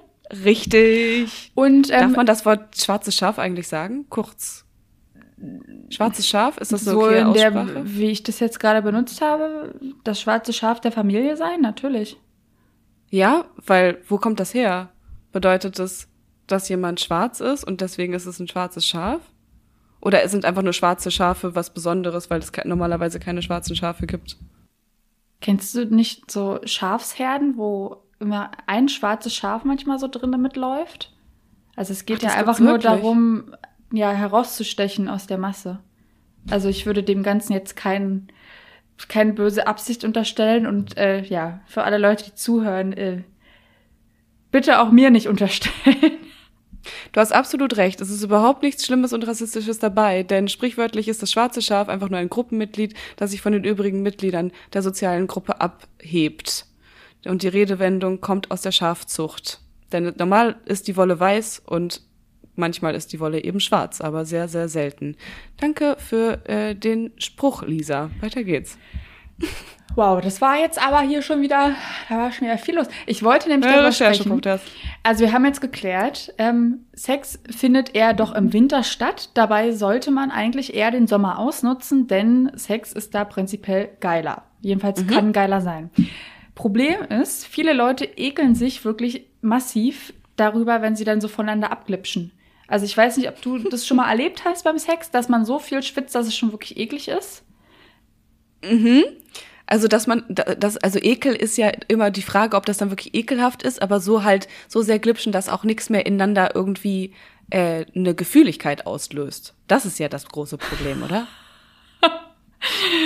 Richtig. Und ähm, darf man das Wort schwarzes Schaf eigentlich sagen? Kurz. Schwarzes Schaf, ist das so, okay in der, wie ich das jetzt gerade benutzt habe, das schwarze Schaf der Familie sein? Natürlich. Ja, weil wo kommt das her? Bedeutet das, dass jemand schwarz ist und deswegen ist es ein schwarzes Schaf? Oder sind einfach nur schwarze Schafe was Besonderes, weil es normalerweise keine schwarzen Schafe gibt? Kennst du nicht so Schafsherden, wo immer ein schwarzes Schaf manchmal so drin mitläuft? Also es geht Ach, ja einfach nur darum, ja, herauszustechen aus der Masse. Also ich würde dem Ganzen jetzt kein, keine böse Absicht unterstellen und äh, ja, für alle Leute, die zuhören, äh, bitte auch mir nicht unterstellen. (laughs) Du hast absolut recht. Es ist überhaupt nichts Schlimmes und Rassistisches dabei, denn sprichwörtlich ist das schwarze Schaf einfach nur ein Gruppenmitglied, das sich von den übrigen Mitgliedern der sozialen Gruppe abhebt. Und die Redewendung kommt aus der Schafzucht. Denn normal ist die Wolle weiß und manchmal ist die Wolle eben schwarz, aber sehr, sehr selten. Danke für äh, den Spruch, Lisa. Weiter geht's. Wow, das war jetzt aber hier schon wieder, da war schon wieder viel los. Ich wollte nämlich darüber sprechen. Also wir haben jetzt geklärt, ähm, Sex findet eher doch im Winter statt. Dabei sollte man eigentlich eher den Sommer ausnutzen, denn Sex ist da prinzipiell geiler. Jedenfalls mhm. kann geiler sein. Problem ist, viele Leute ekeln sich wirklich massiv darüber, wenn sie dann so voneinander abglipschen. Also ich weiß nicht, ob du (laughs) das schon mal erlebt hast beim Sex, dass man so viel schwitzt, dass es schon wirklich eklig ist. Mhm. Also, dass man, das, also Ekel ist ja immer die Frage, ob das dann wirklich ekelhaft ist, aber so halt, so sehr glitschen, dass auch nichts mehr ineinander irgendwie äh, eine Gefühligkeit auslöst. Das ist ja das große Problem, oder? (laughs)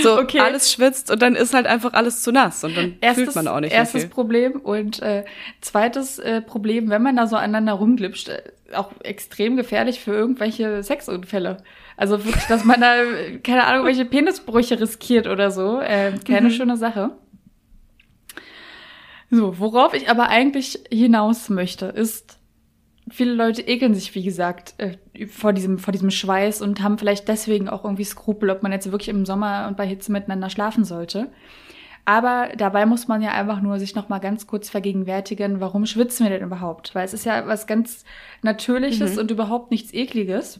So, okay. alles schwitzt und dann ist halt einfach alles zu nass und dann erstes, fühlt man auch nicht Erstes viel. Problem und äh, zweites äh, Problem, wenn man da so aneinander rumglitscht, äh, auch extrem gefährlich für irgendwelche Sexunfälle. Also wirklich, dass man da, (laughs) keine Ahnung, welche Penisbrüche riskiert oder so. Äh, keine mhm. schöne Sache. So, worauf ich aber eigentlich hinaus möchte, ist, viele Leute ekeln sich, wie gesagt, äh, vor diesem, vor diesem Schweiß und haben vielleicht deswegen auch irgendwie Skrupel, ob man jetzt wirklich im Sommer und bei Hitze miteinander schlafen sollte. Aber dabei muss man ja einfach nur sich noch mal ganz kurz vergegenwärtigen, warum schwitzen wir denn überhaupt? Weil es ist ja was ganz Natürliches mhm. und überhaupt nichts Ekliges.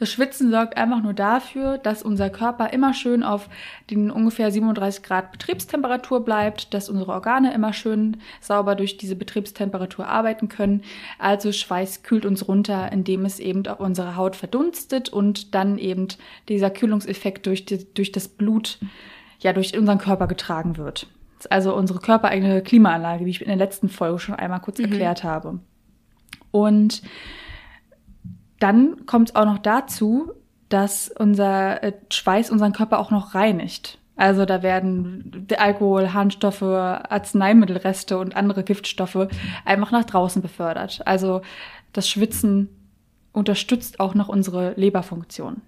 Das Schwitzen sorgt einfach nur dafür, dass unser Körper immer schön auf den ungefähr 37 Grad Betriebstemperatur bleibt, dass unsere Organe immer schön sauber durch diese Betriebstemperatur arbeiten können. Also Schweiß kühlt uns runter, indem es eben auf unsere Haut verdunstet und dann eben dieser Kühlungseffekt durch, die, durch das Blut, ja, durch unseren Körper getragen wird. Also unsere körpereigene Klimaanlage, wie ich in der letzten Folge schon einmal kurz mhm. erklärt habe. Und dann kommt es auch noch dazu, dass unser äh, Schweiß unseren Körper auch noch reinigt. Also da werden Alkohol, Harnstoffe, Arzneimittelreste und andere Giftstoffe einfach nach draußen befördert. Also das Schwitzen unterstützt auch noch unsere Leberfunktion.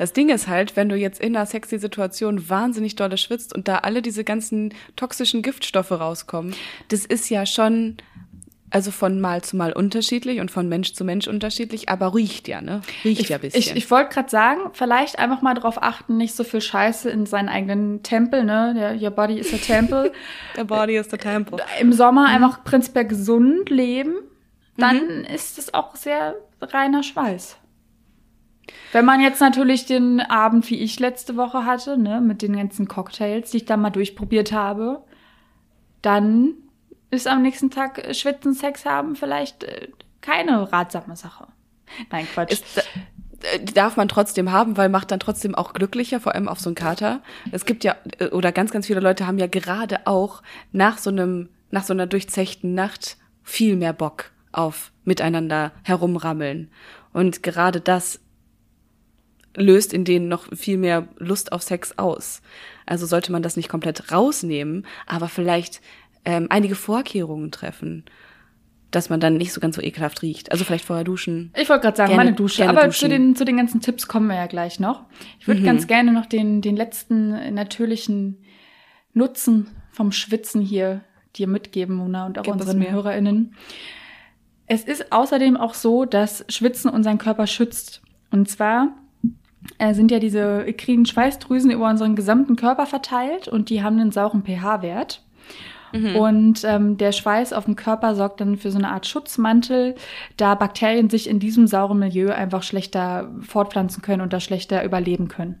Das Ding ist halt, wenn du jetzt in einer sexy Situation wahnsinnig dolle schwitzt und da alle diese ganzen toxischen Giftstoffe rauskommen, das ist ja schon also von Mal zu Mal unterschiedlich und von Mensch zu Mensch unterschiedlich, aber riecht ja, ne? Riecht ich, ja ein bisschen. Ich, ich wollte gerade sagen, vielleicht einfach mal darauf achten, nicht so viel Scheiße in seinen eigenen Tempel, ne? Der, your body is a temple. (laughs) Der body is the temple. Im Sommer mhm. einfach prinzipiell gesund leben, dann mhm. ist es auch sehr reiner Schweiß. Wenn man jetzt natürlich den Abend, wie ich letzte Woche hatte, ne, mit den ganzen Cocktails, die ich da mal durchprobiert habe, dann ist am nächsten Tag äh, schwitzen, Sex haben vielleicht äh, keine ratsame Sache. Nein, Quatsch. Ist, äh, darf man trotzdem haben, weil macht dann trotzdem auch glücklicher, vor allem auf so einen Kater. Es gibt ja, oder ganz, ganz viele Leute haben ja gerade auch nach so einem, nach so einer durchzechten Nacht viel mehr Bock auf miteinander herumrammeln. Und gerade das löst in denen noch viel mehr Lust auf Sex aus. Also sollte man das nicht komplett rausnehmen, aber vielleicht ähm, einige Vorkehrungen treffen, dass man dann nicht so ganz so ekelhaft riecht. Also vielleicht vorher duschen. Ich wollte gerade sagen, gerne, meine Dusche. Aber duschen. zu den, zu den ganzen Tipps kommen wir ja gleich noch. Ich würde mhm. ganz gerne noch den, den letzten natürlichen Nutzen vom Schwitzen hier dir mitgeben, Mona, und auch Gib unseren HörerInnen. Es ist außerdem auch so, dass Schwitzen unseren Körper schützt. Und zwar sind ja diese ikriden Schweißdrüsen über unseren gesamten Körper verteilt und die haben einen sauren pH-Wert. Mhm. Und ähm, der Schweiß auf dem Körper sorgt dann für so eine Art Schutzmantel, da Bakterien sich in diesem sauren Milieu einfach schlechter fortpflanzen können und da schlechter überleben können.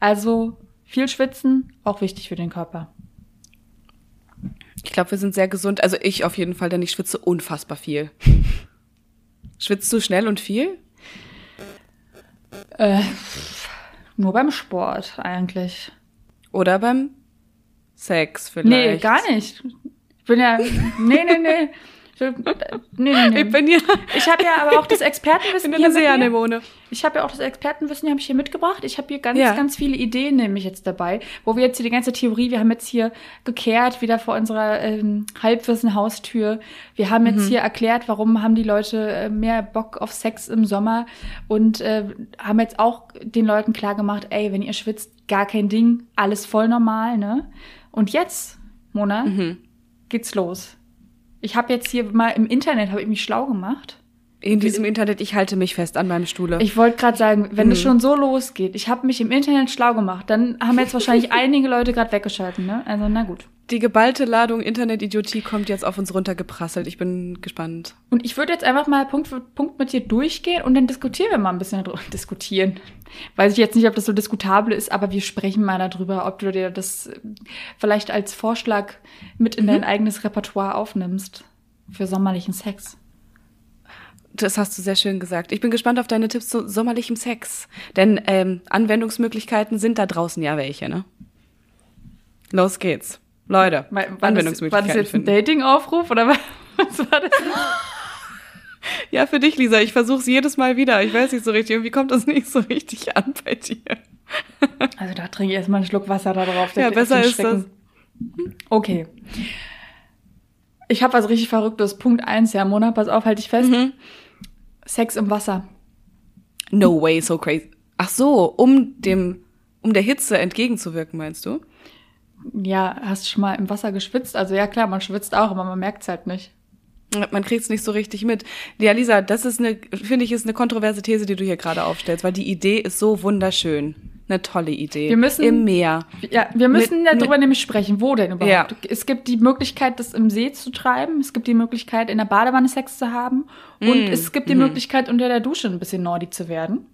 Also viel schwitzen, auch wichtig für den Körper. Ich glaube, wir sind sehr gesund. Also ich auf jeden Fall, denn ich schwitze unfassbar viel. (laughs) Schwitzt du schnell und viel? Äh, nur beim Sport eigentlich. Oder beim Sex vielleicht. Nee, gar nicht. Ich bin ja, nee, nee, nee. (laughs) Nee, nee, nee. Ich bin ja, Ich habe ja aber auch das Expertenwissen (laughs) bin hier eine mit. Ich habe ja auch das Expertenwissen, habe ich hier mitgebracht. Ich habe hier ganz, Ja. ganz viele Ideen nämlich jetzt dabei, wo wir jetzt hier die ganze Theorie, wir haben jetzt hier gekehrt, wieder vor unserer ähm, Halbwissen-Haustür. Wir haben jetzt hier erklärt, warum haben die Leute äh, mehr Bock auf Sex im Sommer und äh, haben jetzt auch den Leuten klar gemacht, ey, wenn ihr schwitzt, gar kein Ding, alles voll normal, ne? Und jetzt, Mona, geht's los. Ich habe jetzt hier mal im Internet, habe ich mich schlau gemacht. In diesem Internet, ich halte mich fest an meinem Stuhle. Ich wollte gerade sagen, wenn es schon so losgeht, ich habe mich im Internet schlau gemacht, dann haben jetzt wahrscheinlich (laughs) einige Leute gerade weggeschalten, ne? Also na gut. die geballte Ladung Internet-Idiotie kommt jetzt auf uns runtergeprasselt. Ich bin gespannt. Und ich würde jetzt einfach mal Punkt für Punkt mit dir durchgehen und dann diskutieren wir mal ein bisschen darüber. (laughs) Diskutieren. Weiß ich jetzt nicht, ob das so diskutabel ist, aber wir sprechen mal darüber, ob du dir das äh, vielleicht als Vorschlag mit in dein eigenes Repertoire aufnimmst für sommerlichen Sex. Das hast du sehr schön gesagt. Ich bin gespannt auf deine Tipps zu sommerlichem Sex. Denn ähm, Anwendungsmöglichkeiten sind da draußen ja welche, ne? Los geht's. Leute, War, war, das, war das Anwendungsmöglichkeiten jetzt ein finden. Dating-Aufruf oder was (laughs) was war das? Ja, für dich, Lisa. Ich versuch's jedes Mal wieder. Ich weiß nicht so richtig. Irgendwie kommt das nicht so richtig an bei dir. Also da trinke ich erstmal einen Schluck Wasser da drauf. Ja, besser ist das. Okay. Ich habe was richtig Verrücktes. Punkt eins, ja, Mona, pass auf, halt dich fest. Mhm. Sex im Wasser. No way, so crazy. Ach so, um dem, um der Hitze entgegenzuwirken, meinst du? Ja, hast schon mal im Wasser geschwitzt? Also ja, klar, man schwitzt auch, aber man merkt's halt nicht. Man kriegt's nicht so richtig mit. Ja, Lisa, das ist eine, finde ich, ist eine kontroverse These, die du hier gerade aufstellst, weil die Idee ist so wunderschön. Eine tolle Idee. Wir müssen- Im Meer. Ja, wir müssen Mit- darüber nämlich sprechen. Wo denn überhaupt? Ja. Es gibt die Möglichkeit, das im See zu treiben. Es gibt die Möglichkeit, in der Badewanne Sex zu haben. Und Mm, es gibt die mhm. Möglichkeit, unter der Dusche ein bisschen nerdy zu werden.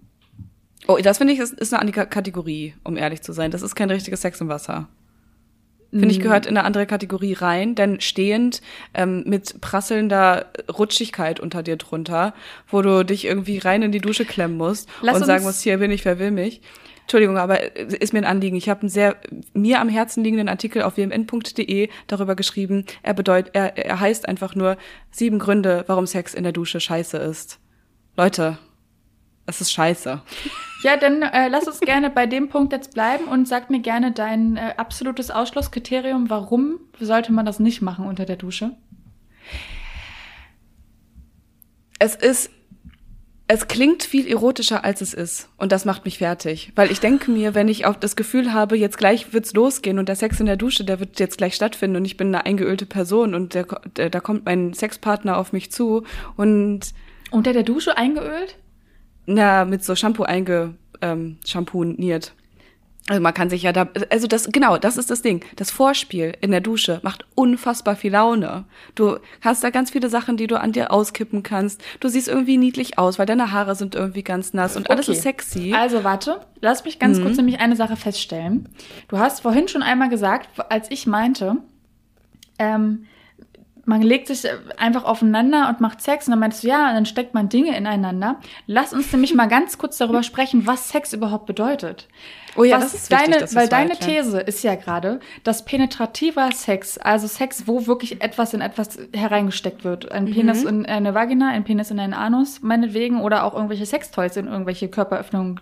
Oh, das finde ich, ist, ist eine andere Kategorie, um ehrlich zu sein. Das ist kein richtiges Sex im Wasser. Finde ich, gehört in eine andere Kategorie rein, denn stehend ähm, mit prasselnder Rutschigkeit unter dir drunter, wo du dich irgendwie rein in die Dusche klemmen musst Lass und sagen musst, hier bin ich, wer will mich. Entschuldigung, aber ist mir ein Anliegen. Ich habe einen sehr mir am Herzen liegenden Artikel auf wmn.de darüber geschrieben. Er bedeutet, er, er heißt einfach nur sieben Gründe, warum Sex in der Dusche scheiße ist. Leute, es ist scheiße. Ja, dann äh, lass uns gerne bei dem Punkt jetzt bleiben und sag mir gerne dein äh, absolutes Ausschlusskriterium. Warum sollte man das nicht machen unter der Dusche? es ist, es klingt viel erotischer, als es ist. Und das macht mich fertig. Weil ich denke mir, wenn ich auch das Gefühl habe, jetzt gleich wird's losgehen und der Sex in der Dusche, der wird jetzt gleich stattfinden und ich bin eine eingeölte Person und der, der, da kommt mein Sexpartner auf mich zu und Unter der Dusche eingeölt? na, mit so Shampoo einge, ähm, shampooniert. Also man kann sich ja da, also das, genau, das ist das Ding. Das Vorspiel in der Dusche macht unfassbar viel Laune. Du hast da ganz viele Sachen, die du an dir auskippen kannst. Du siehst irgendwie niedlich aus, weil deine Haare sind irgendwie ganz nass und alles Okay. ist sexy. Also warte, lass mich ganz kurz nämlich eine Sache feststellen. Du hast vorhin schon einmal gesagt, als ich meinte, ähm, man legt sich einfach aufeinander und macht Sex und dann meinst du, ja, und dann steckt man Dinge ineinander. Lass uns nämlich mal ganz kurz darüber sprechen, was Sex überhaupt bedeutet. Oh ja, was das ist wichtig, deine, dass weil mal deine. These ist ja gerade, dass penetrativer Sex, also Sex, wo wirklich etwas in etwas hereingesteckt wird, ein Mhm. Penis in eine Vagina, ein Penis in einen Anus, meinetwegen, oder auch irgendwelche Sextoys in irgendwelche Körperöffnungen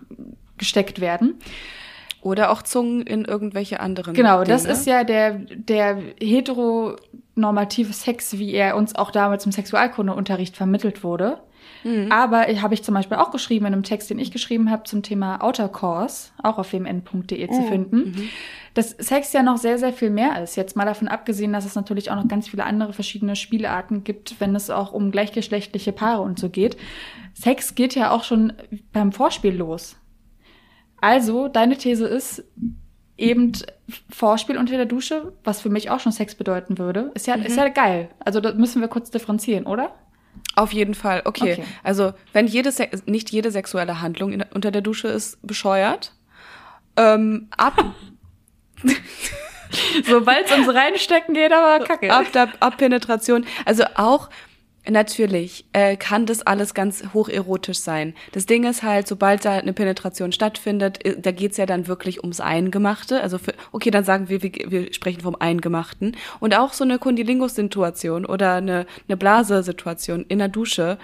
gesteckt werden. Oder auch Zungen in irgendwelche anderen. Genau, das Dinge. ist ja der, der heteronormative Sex, wie er uns auch damals im Sexualkundeunterricht vermittelt wurde. Mhm. Aber habe ich zum Beispiel auch geschrieben in einem Text, den ich geschrieben habe zum Thema Outer Course, auch auf wmn.de Oh, zu finden, mhm. dass Sex ja noch sehr, sehr viel mehr ist. Jetzt mal davon abgesehen, dass es natürlich auch noch ganz viele andere verschiedene Spielarten gibt, wenn es auch um gleichgeschlechtliche Paare und so geht. Sex geht ja auch schon beim Vorspiel los. Also, deine These ist eben Vorspiel unter der Dusche, was für mich auch schon Sex bedeuten würde. Ist ja, ist ja geil. Also, da müssen wir kurz differenzieren, oder? Auf jeden Fall, okay. Okay. Also, wenn jede, Se nicht jede sexuelle Handlung in, unter der Dusche ist bescheuert, ähm, ab, (laughs) Sobald es ums Reinstecken geht, aber kacke. ab, der, ab Penetration, also auch, natürlich äh, kann das alles ganz hocherotisch sein. Das Ding ist halt, sobald da eine Penetration stattfindet, äh, da geht's ja dann wirklich ums Eingemachte. Also für, okay, dann sagen wir, wir, wir sprechen vom Eingemachten. Und auch so eine Kundilingus-Situation oder eine, eine Blase-Situation in der Dusche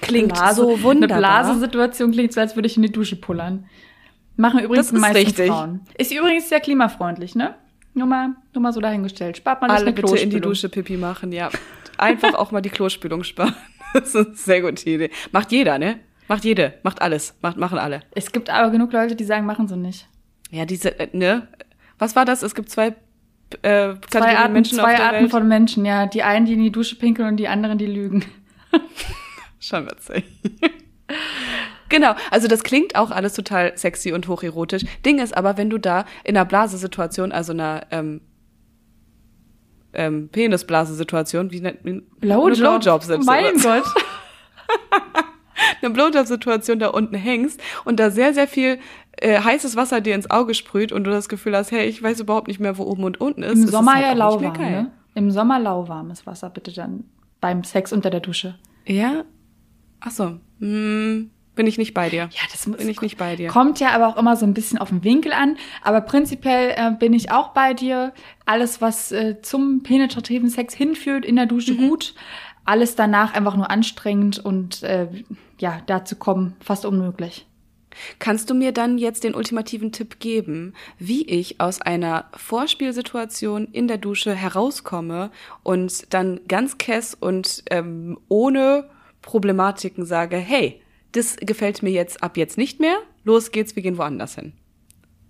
klingt Blase, so wunderbar. Eine Blasensituation klingt so, als würde ich in die Dusche pullern. Machen übrigens Das die ist meisten richtig. Frauen. Ist übrigens sehr klimafreundlich, ne? Nur mal, nur mal so dahingestellt. Spart mal nicht Alle eine bitte in die. Dusche Pipi machen, ja. Einfach auch mal die Klospülung sparen. (laughs) Das ist eine sehr gute Idee. Macht jeder, ne? Macht jede, macht alles, macht, machen alle. Es gibt aber genug Leute, die sagen, machen sie nicht. Ja, diese, äh, ne? Was war das? Es gibt zwei äh, Zwei Arten, Menschen zwei Arten Welt. von Menschen, ja. Die einen, die in die Dusche pinkeln und die anderen, die lügen. (laughs) Schon witzig. Genau, also das klingt auch alles total sexy und hocherotisch. Ding ist aber, wenn du da in einer Blasesituation, also einer ähm, ähm, Penisblasesituation, wie nennt man Blowjob. Eine Blowjob. Mein Gott. (laughs) eine Blowjob-Situation da unten hängst und da sehr, sehr viel äh, heißes Wasser dir ins Auge sprüht und du das Gefühl hast, hey, ich weiß überhaupt nicht mehr, wo oben und unten ist. Im ist Sommer halt ja lauwarm, ne? Im Sommer lauwarmes Wasser, bitte dann. Beim Sex unter der Dusche. Ja? Ach so. Hm, bin ich nicht bei dir. Ja, das Bin ich nicht bei dir. Kommt ja aber auch immer so ein bisschen auf den Winkel an. Aber prinzipiell äh, bin ich auch bei dir. Alles, was äh, zum penetrativen Sex hinführt, in der Dusche Mhm. gut. Alles danach einfach nur anstrengend und äh, ja, dazu kommen fast unmöglich. Kannst du mir dann jetzt den ultimativen Tipp geben, wie ich aus einer Vorspielsituation in der Dusche herauskomme und dann ganz kess und ähm, ohne Problematiken sage, hey, das gefällt mir jetzt ab jetzt nicht mehr, los geht's, wir gehen woanders hin.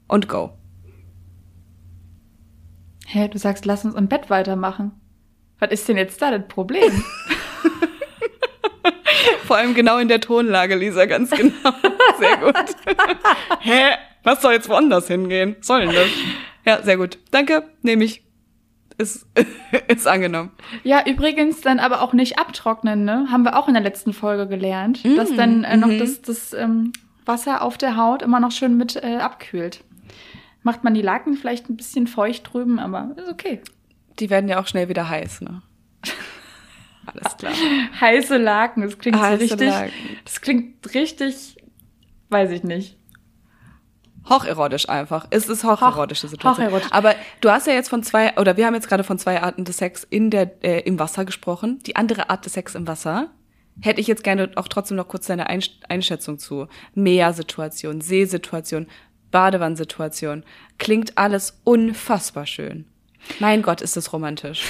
Und go. Hä, du sagst, lass uns im Bett weitermachen. Was ist denn jetzt da das Problem? (laughs) Vor allem genau in der Tonlage, Lisa, ganz genau. Sehr gut. (laughs) Hä? Was soll jetzt woanders hingehen? Was soll denn das? Ja, sehr gut. Danke, nehme ich. Ist, (laughs) ist angenommen. Ja, übrigens dann aber auch nicht abtrocknen, ne? Haben wir auch in der letzten Folge gelernt, Mm, dass dann äh, noch mhm. das, das ähm, Wasser auf der Haut immer noch schön mit äh, abkühlt. Macht man die Laken vielleicht ein bisschen feucht drüben, aber ist okay. Die werden ja auch schnell wieder heiß, ne? (laughs) Alles klar. Heiße Laken, das klingt so Heiße richtig. Laken. Das klingt richtig, weiß ich nicht. Hocherotisch einfach. Es ist hocherotische Hoch- Situation. hocherotisch. Aber du hast ja jetzt von zwei, oder wir haben jetzt gerade von zwei Arten des Sex in der, äh, im Wasser gesprochen. Die andere Art des Sex im Wasser hätte ich jetzt gerne auch trotzdem noch kurz deine Einsch- Einschätzung zu. Meersituation, Seesituation, Badewannensituation. Klingt alles unfassbar schön. Mein Gott, ist das romantisch.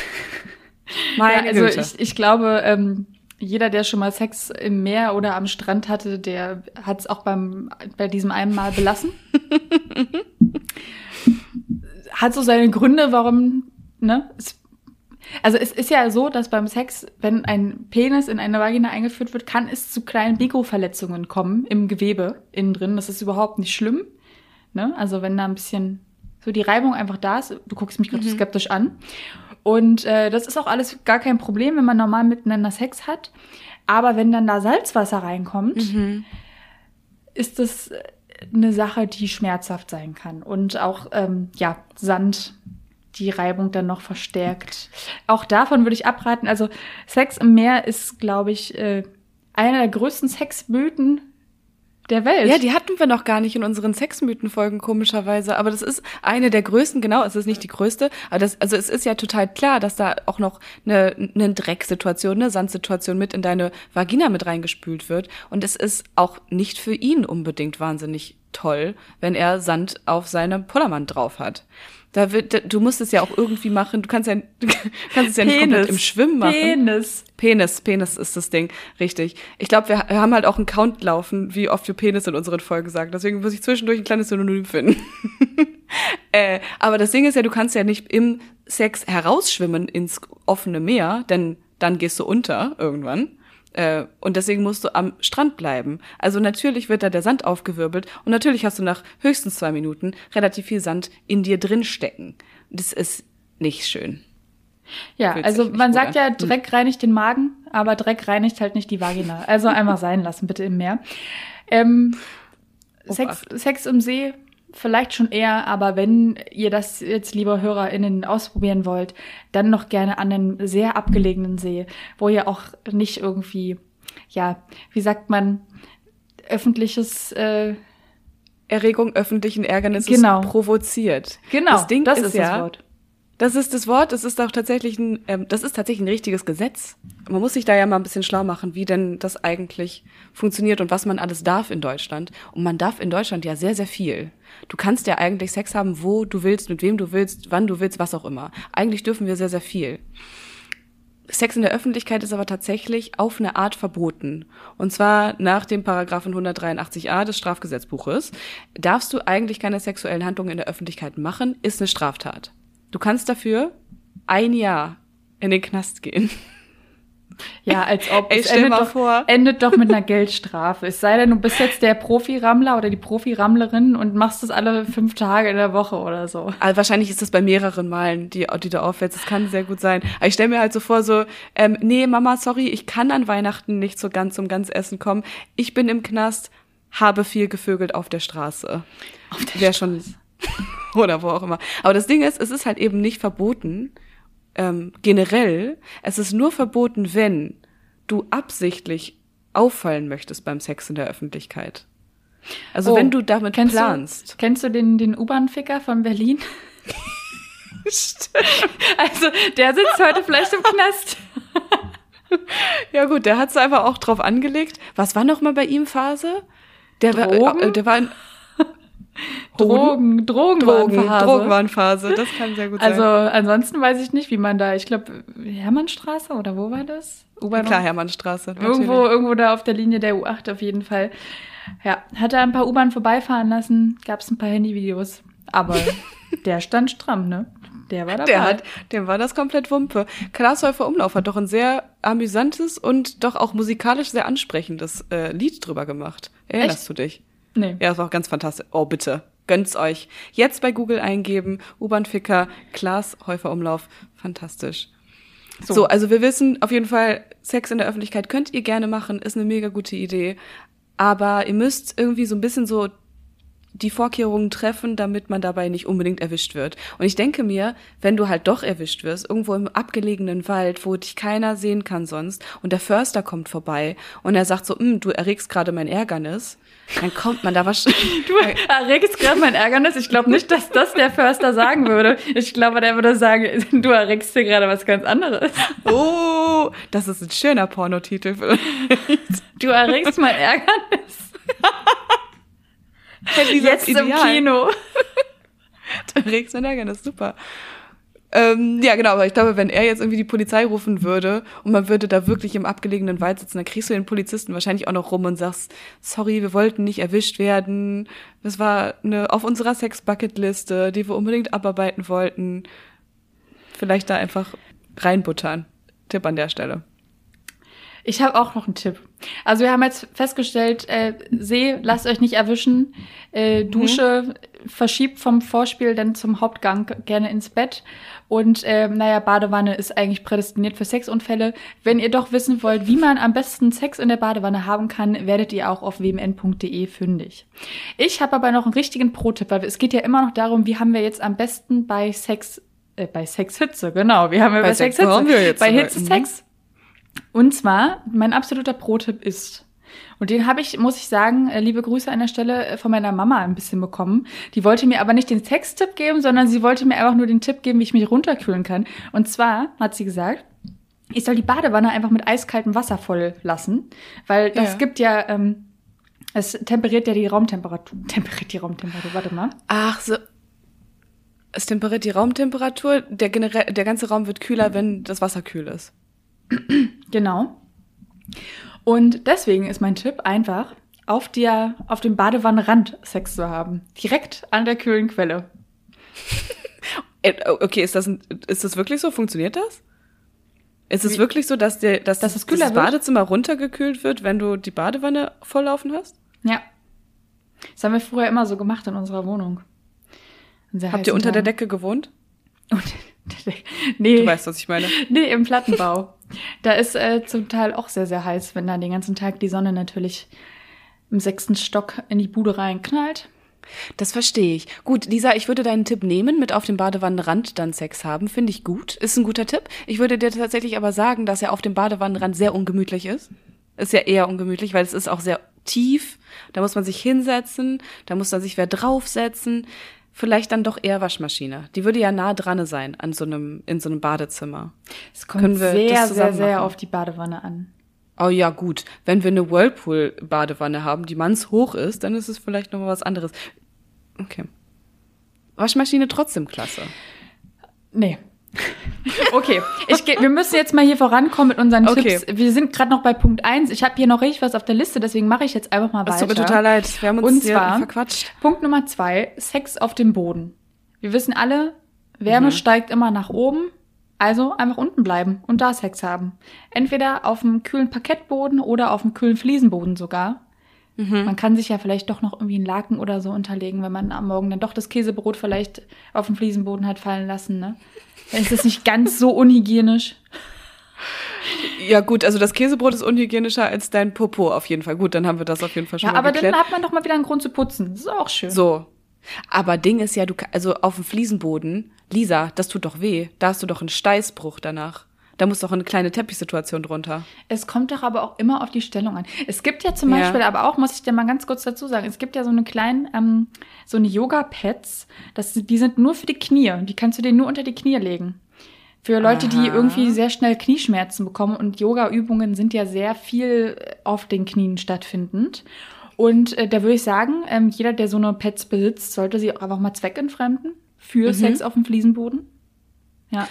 (laughs) Meine ja, also Güte. ich, ich glaube, ähm, jeder, der schon mal Sex im Meer oder am Strand hatte, der hat es auch beim, bei diesem einen Mal belassen. (laughs) hat so seine Gründe, warum, ne? Es, also es ist ja so, dass beim Sex, wenn ein Penis in eine Vagina eingeführt wird, kann es zu kleinen Mikroverletzungen kommen im Gewebe innen drin. Das ist überhaupt nicht schlimm. Ne? Also wenn da ein bisschen so die Reibung einfach da ist, du guckst mich gerade skeptisch an. Und äh, das ist auch alles gar kein Problem, wenn man normal miteinander Sex hat. Aber wenn dann da Salzwasser reinkommt, ist das äh, eine Sache, die schmerzhaft sein kann. Und auch, ähm, ja, Sand die Reibung dann noch verstärkt. Auch davon würde ich abraten. Also Sex im Meer ist, glaube ich, äh, einer der größten Sexmythen der Welt. Ja, die hatten wir noch gar nicht in unseren Sexmythen-Folgen, komischerweise. Aber das ist eine der größten, genau, es ist nicht die größte. Aber das, also es ist ja total klar, dass da auch noch eine, eine Drecksituation, eine Sandsituation mit in deine Vagina mit reingespült wird. Und es ist auch nicht für ihn unbedingt wahnsinnig toll, wenn er Sand auf seinem Pollermann drauf hat. Da wird, du musst es ja auch irgendwie machen. Du kannst ja, (laughs) du kannst es ja nicht komplett im Schwimmen machen. Penis. Penis, Penis ist das Ding, richtig. Ich glaube, wir haben halt auch einen Count laufen, wie oft wir Penis in unseren Folgen sagen. Deswegen muss ich zwischendurch ein kleines Synonym finden. (laughs) äh, aber das Ding ist ja, du kannst ja nicht im Sex herausschwimmen ins offene Meer, denn dann gehst du unter irgendwann. Äh, und deswegen musst du am Strand bleiben. Also natürlich wird da der Sand aufgewirbelt und natürlich hast du nach höchstens zwei Minuten relativ viel Sand in dir drin stecken. Das ist nicht schön. Ja, also man sagt an. ja, Dreck reinigt den Magen, aber Dreck reinigt halt nicht die Vagina. Also einmal sein lassen, bitte im Meer. Ähm, Sex. Sex im See vielleicht schon eher, aber wenn ihr das jetzt, liebe HörerInnen, ausprobieren wollt, dann noch gerne an einen sehr abgelegenen See, wo ihr auch nicht irgendwie, ja, wie sagt man, öffentliches äh, Erregung öffentlichen Ärgernisses Genau. provoziert. Genau, das Ding das ist, ist ja, das Wort. Das ist das Wort, das ist auch tatsächlich ein, ähm, das ist tatsächlich ein richtiges Gesetz. Man muss sich da ja mal ein bisschen schlau machen, wie denn das eigentlich funktioniert und was man alles darf in Deutschland. Und man darf in Deutschland ja sehr, sehr viel. Du kannst ja eigentlich Sex haben, wo du willst, mit wem du willst, wann du willst, was auch immer. Eigentlich dürfen wir sehr, sehr viel. Sex in der Öffentlichkeit ist aber tatsächlich auf eine Art verboten. Und zwar nach dem Paragraphen 183a des Strafgesetzbuches. Darfst du eigentlich keine sexuellen Handlungen in der Öffentlichkeit machen, ist eine Straftat. Du kannst dafür ein Jahr in den Knast gehen. (laughs) Ja, als ob Ey, es endet doch, vor. endet doch mit einer (laughs) Geldstrafe. Es sei denn, du bist jetzt der Profi-Rammler oder die Profi-Rammlerin und machst das alle fünf Tage in der Woche oder so. Also wahrscheinlich ist das bei mehreren Malen, die, die du auffällst. Das kann sehr gut sein. Aber ich stelle mir halt so vor, so, ähm, nee, Mama, sorry, ich kann an Weihnachten nicht so ganz zum Ganzessen kommen. Ich bin im Knast, habe viel gevögelt auf der Straße. Auf der Wär schon (laughs) oder wo auch immer. Aber das Ding ist, es ist halt eben nicht verboten, ähm, generell. Es ist nur verboten, wenn du absichtlich auffallen möchtest beim Sex in der Öffentlichkeit. Also Oh, wenn du damit kennst planst. Du, kennst du den, den U-Bahn-Ficker von Berlin? (laughs) (laughs) also, der sitzt heute vielleicht im Knast. Ja gut, der hat's einfach auch drauf angelegt. Was war noch mal bei ihm Phase? Der war, Drogen? äh, der war in Drogen, Drogen, Drogen. Drogenwarnphase. Das kann sehr gut Also, sein. ansonsten weiß ich nicht, wie man da, ich glaube, Hermannstraße oder wo war das? U-Bahn- Klar, Hermannstraße. Irgendwo, natürlich. irgendwo da auf der Linie der U8 auf jeden Fall. Ja, hat er ein paar U-Bahn vorbeifahren lassen, gab es ein paar Handyvideos. Aber (laughs) der stand stramm, ne? Der war dabei. Der hat, dem war das komplett Wumpe. Glashäufer Umlauf hat doch ein sehr amüsantes und doch auch musikalisch sehr ansprechendes äh, Lied drüber gemacht. Erinnerst Echt? du dich? Nee. Ja, das war auch ganz fantastisch. Oh, bitte. Gönnt's euch. Jetzt bei Google eingeben, U-Bahn-Ficker, Glashäufer Umlauf. Fantastisch. So. So. also wir wissen auf jeden Fall, Sex in der Öffentlichkeit könnt ihr gerne machen, ist eine mega gute Idee. Aber ihr müsst irgendwie so ein bisschen so die Vorkehrungen treffen, damit man dabei nicht unbedingt erwischt wird. Und ich denke mir, wenn du halt doch erwischt wirst, irgendwo im abgelegenen Wald, wo dich keiner sehen kann sonst, und der Förster kommt vorbei und er sagt so, "Hm, du erregst gerade mein Ärgernis, dann kommt man da wahrscheinlich. (laughs) Du erregst gerade mein Ärgernis. Ich glaube nicht, dass das der Förster sagen würde. Ich glaube, der würde sagen, (laughs) du erregst hier gerade was ganz anderes. Oh, das ist ein schöner Pornotitel. Du erregst mein Ärgernis. (laughs) (laughs) Jetzt ist im. Kino. (laughs) Da regst du ein Ärgernis, super. Ähm, ja, genau, aber ich glaube, wenn er jetzt irgendwie die Polizei rufen würde und man würde da wirklich im abgelegenen Wald sitzen, dann kriegst du den Polizisten wahrscheinlich auch noch rum und sagst, sorry, wir wollten nicht erwischt werden. Das war eine auf unserer Sex-Bucket-Liste, die wir unbedingt abarbeiten wollten. Vielleicht da einfach reinbuttern. Tipp an der Stelle. Ich habe auch noch einen Tipp. Also wir haben jetzt festgestellt, äh, See, lasst euch nicht erwischen. Äh, Dusche verschiebt vom Vorspiel dann zum Hauptgang gerne ins Bett. Und äh, naja, Badewanne ist eigentlich prädestiniert für Sexunfälle. Wenn ihr doch wissen wollt, wie man am besten Sex in der Badewanne haben kann, werdet ihr auch auf wmn.de fündig. Ich habe aber noch einen richtigen Pro-Tipp, weil es geht ja immer noch darum, wie haben wir jetzt am besten bei Sex, äh, bei Sexhitze, genau, wie haben wir bei, Bei Sex- Sexhitze, jetzt bei? Hitze Mhm. Sex. Und zwar, mein absoluter Pro-Tipp ist, und den habe ich, muss ich sagen, äh, liebe Grüße an der Stelle äh, von meiner Mama ein bisschen bekommen. Die wollte mir aber nicht den Sextipp geben, sondern sie wollte mir einfach nur den Tipp geben, wie ich mich runterkühlen kann. Und zwar hat sie gesagt, ich soll die Badewanne einfach mit eiskaltem Wasser voll lassen, weil das Ja. gibt ja, ähm, es temperiert ja die Raumtemperatur. (laughs) Temperiert die Raumtemperatur, warte mal. Ach so. Es temperiert die Raumtemperatur. Der, generell, der ganze Raum wird kühler, wenn das Wasser kühl ist. Genau. Und deswegen ist mein Tipp einfach, auf, der, auf dem Badewannenrand Sex zu haben. Direkt an der kühlen Quelle. (laughs) Äh, Okay, ist das, ein, ist das wirklich so? Funktioniert das? Ist es Wie- wirklich so, dass, der, dass, Dass es das kühler wird? Badezimmer runtergekühlt wird, wenn du die Badewanne volllaufen hast? Ja. Das haben wir früher immer so gemacht in unserer Wohnung. Sehr Habt ihr unter der Tagen. Decke gewohnt? (laughs) Unter der Decke. Nee. Du weißt, was ich meine. (laughs) Nee, im Plattenbau. Da ist äh, zum Teil auch sehr, sehr heiß, wenn da den ganzen Tag die Sonne natürlich im sechsten Stock in die Bude reinknallt. Das verstehe ich. Gut, Lisa, ich würde deinen Tipp nehmen, mit auf dem Badewannenrand dann Sex haben. Finde ich gut. Ist ein guter Tipp. Ich würde dir tatsächlich aber sagen, dass er auf dem Badewannenrand sehr ungemütlich ist. Ist ja eher ungemütlich, weil es ist auch sehr tief. Da muss man sich hinsetzen, da muss man sich wer draufsetzen. Vielleicht dann doch eher Waschmaschine. Die würde ja nah dran sein an so einem, in so einem Badezimmer. Es kommt sehr, das sehr, sehr machen? auf die Badewanne an. Oh ja, gut. Wenn wir eine Whirlpool-Badewanne haben, die mannshoch ist, dann ist es vielleicht noch mal was anderes. Okay. Waschmaschine trotzdem klasse. Nee. Okay, ich wir müssen jetzt mal hier vorankommen mit unseren Okay. Tipps. Wir sind gerade noch bei Punkt eins. Ich habe hier noch richtig was auf der Liste, deswegen mache ich jetzt einfach mal Es weiter. tut mir total leid. Wir haben uns Und hier zwar verquatscht. Punkt Nummer zwei, Sex auf dem Boden. Wir wissen alle, Wärme Mhm. steigt immer nach oben, also einfach unten bleiben und da Sex haben. Entweder auf dem kühlen Parkettboden oder auf dem kühlen Fliesenboden sogar. Mhm. Man kann sich ja vielleicht doch noch irgendwie einen Laken oder so unterlegen, wenn man am Morgen dann doch das Käsebrot vielleicht auf dem Fliesenboden hat fallen lassen, ne? Dann ist das nicht ganz so unhygienisch. Ja gut, also das Käsebrot ist unhygienischer als dein Popo auf jeden Fall. Gut, dann haben wir das auf jeden Fall schon Ja, aber geklärt. dann hat man doch mal wieder einen Grund zu putzen. Das ist auch schön. so. Aber Ding ist ja, du also auf dem Fliesenboden, Lisa, das tut doch weh. Da hast du doch einen Steißbruch danach. Da muss doch eine kleine Teppichsituation drunter. Es kommt doch aber auch immer auf die Stellung an. Es gibt ja zum Ja. Beispiel aber auch, muss ich dir mal ganz kurz dazu sagen, es gibt ja so eine kleinen, ähm, so eine Yoga-Pads, das, die sind nur für die Knie. Die kannst du dir nur unter die Knie legen. Für Leute, die Aha. irgendwie sehr schnell Knieschmerzen bekommen und Yoga-Übungen sind ja sehr viel auf den Knien stattfindend. Und äh, da würde ich sagen, ähm, jeder, der so eine Pads besitzt, sollte sie auch einfach mal zweckentfremden für Mhm. Sex auf dem Fliesenboden. Ja.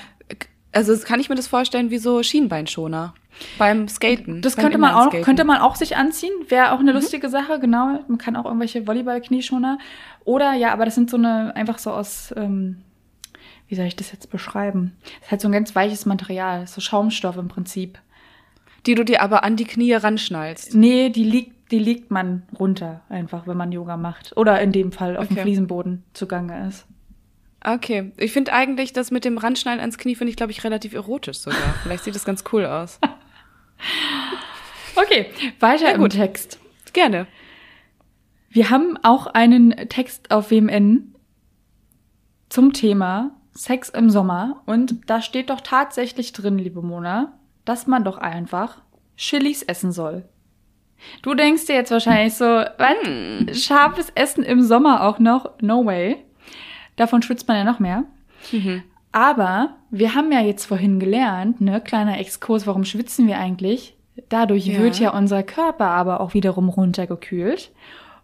Also kann ich mir das vorstellen wie so Schienbeinschoner beim Skaten. Das beim könnte man auch, könnte man auch sich anziehen. Wäre auch eine Mhm. lustige Sache, genau. Man kann auch irgendwelche Volleyball-Knieschoner. Oder ja, aber das sind so eine, einfach so aus, ähm, wie soll ich das jetzt beschreiben? Das ist halt so ein ganz weiches Material, so Schaumstoff im Prinzip. Die du dir aber an die Knie ranschnallst. Nee, die liegt, die liegt man runter, einfach, wenn man Yoga macht. Oder in dem Fall auf dem Okay. Fliesenboden zugange ist. Okay. Ich finde eigentlich das mit dem Ranschnallen ans Knie finde ich, glaube ich, relativ erotisch sogar. (laughs) Vielleicht sieht das ganz cool aus. Okay, weiter Ja, im gut. Text. Gerne. Wir haben auch einen Text auf WMN zum Thema Sex im Sommer. Und da steht doch tatsächlich drin, liebe Mona, dass man doch einfach Chilis essen soll. Du denkst dir jetzt wahrscheinlich so, was? Scharfes Essen im Sommer auch noch? No way. Davon schwitzt man ja noch mehr. Aber wir haben ja jetzt vorhin gelernt, ne, kleiner Exkurs, warum schwitzen wir eigentlich? Dadurch Ja. wird ja unser Körper aber auch wiederum runtergekühlt.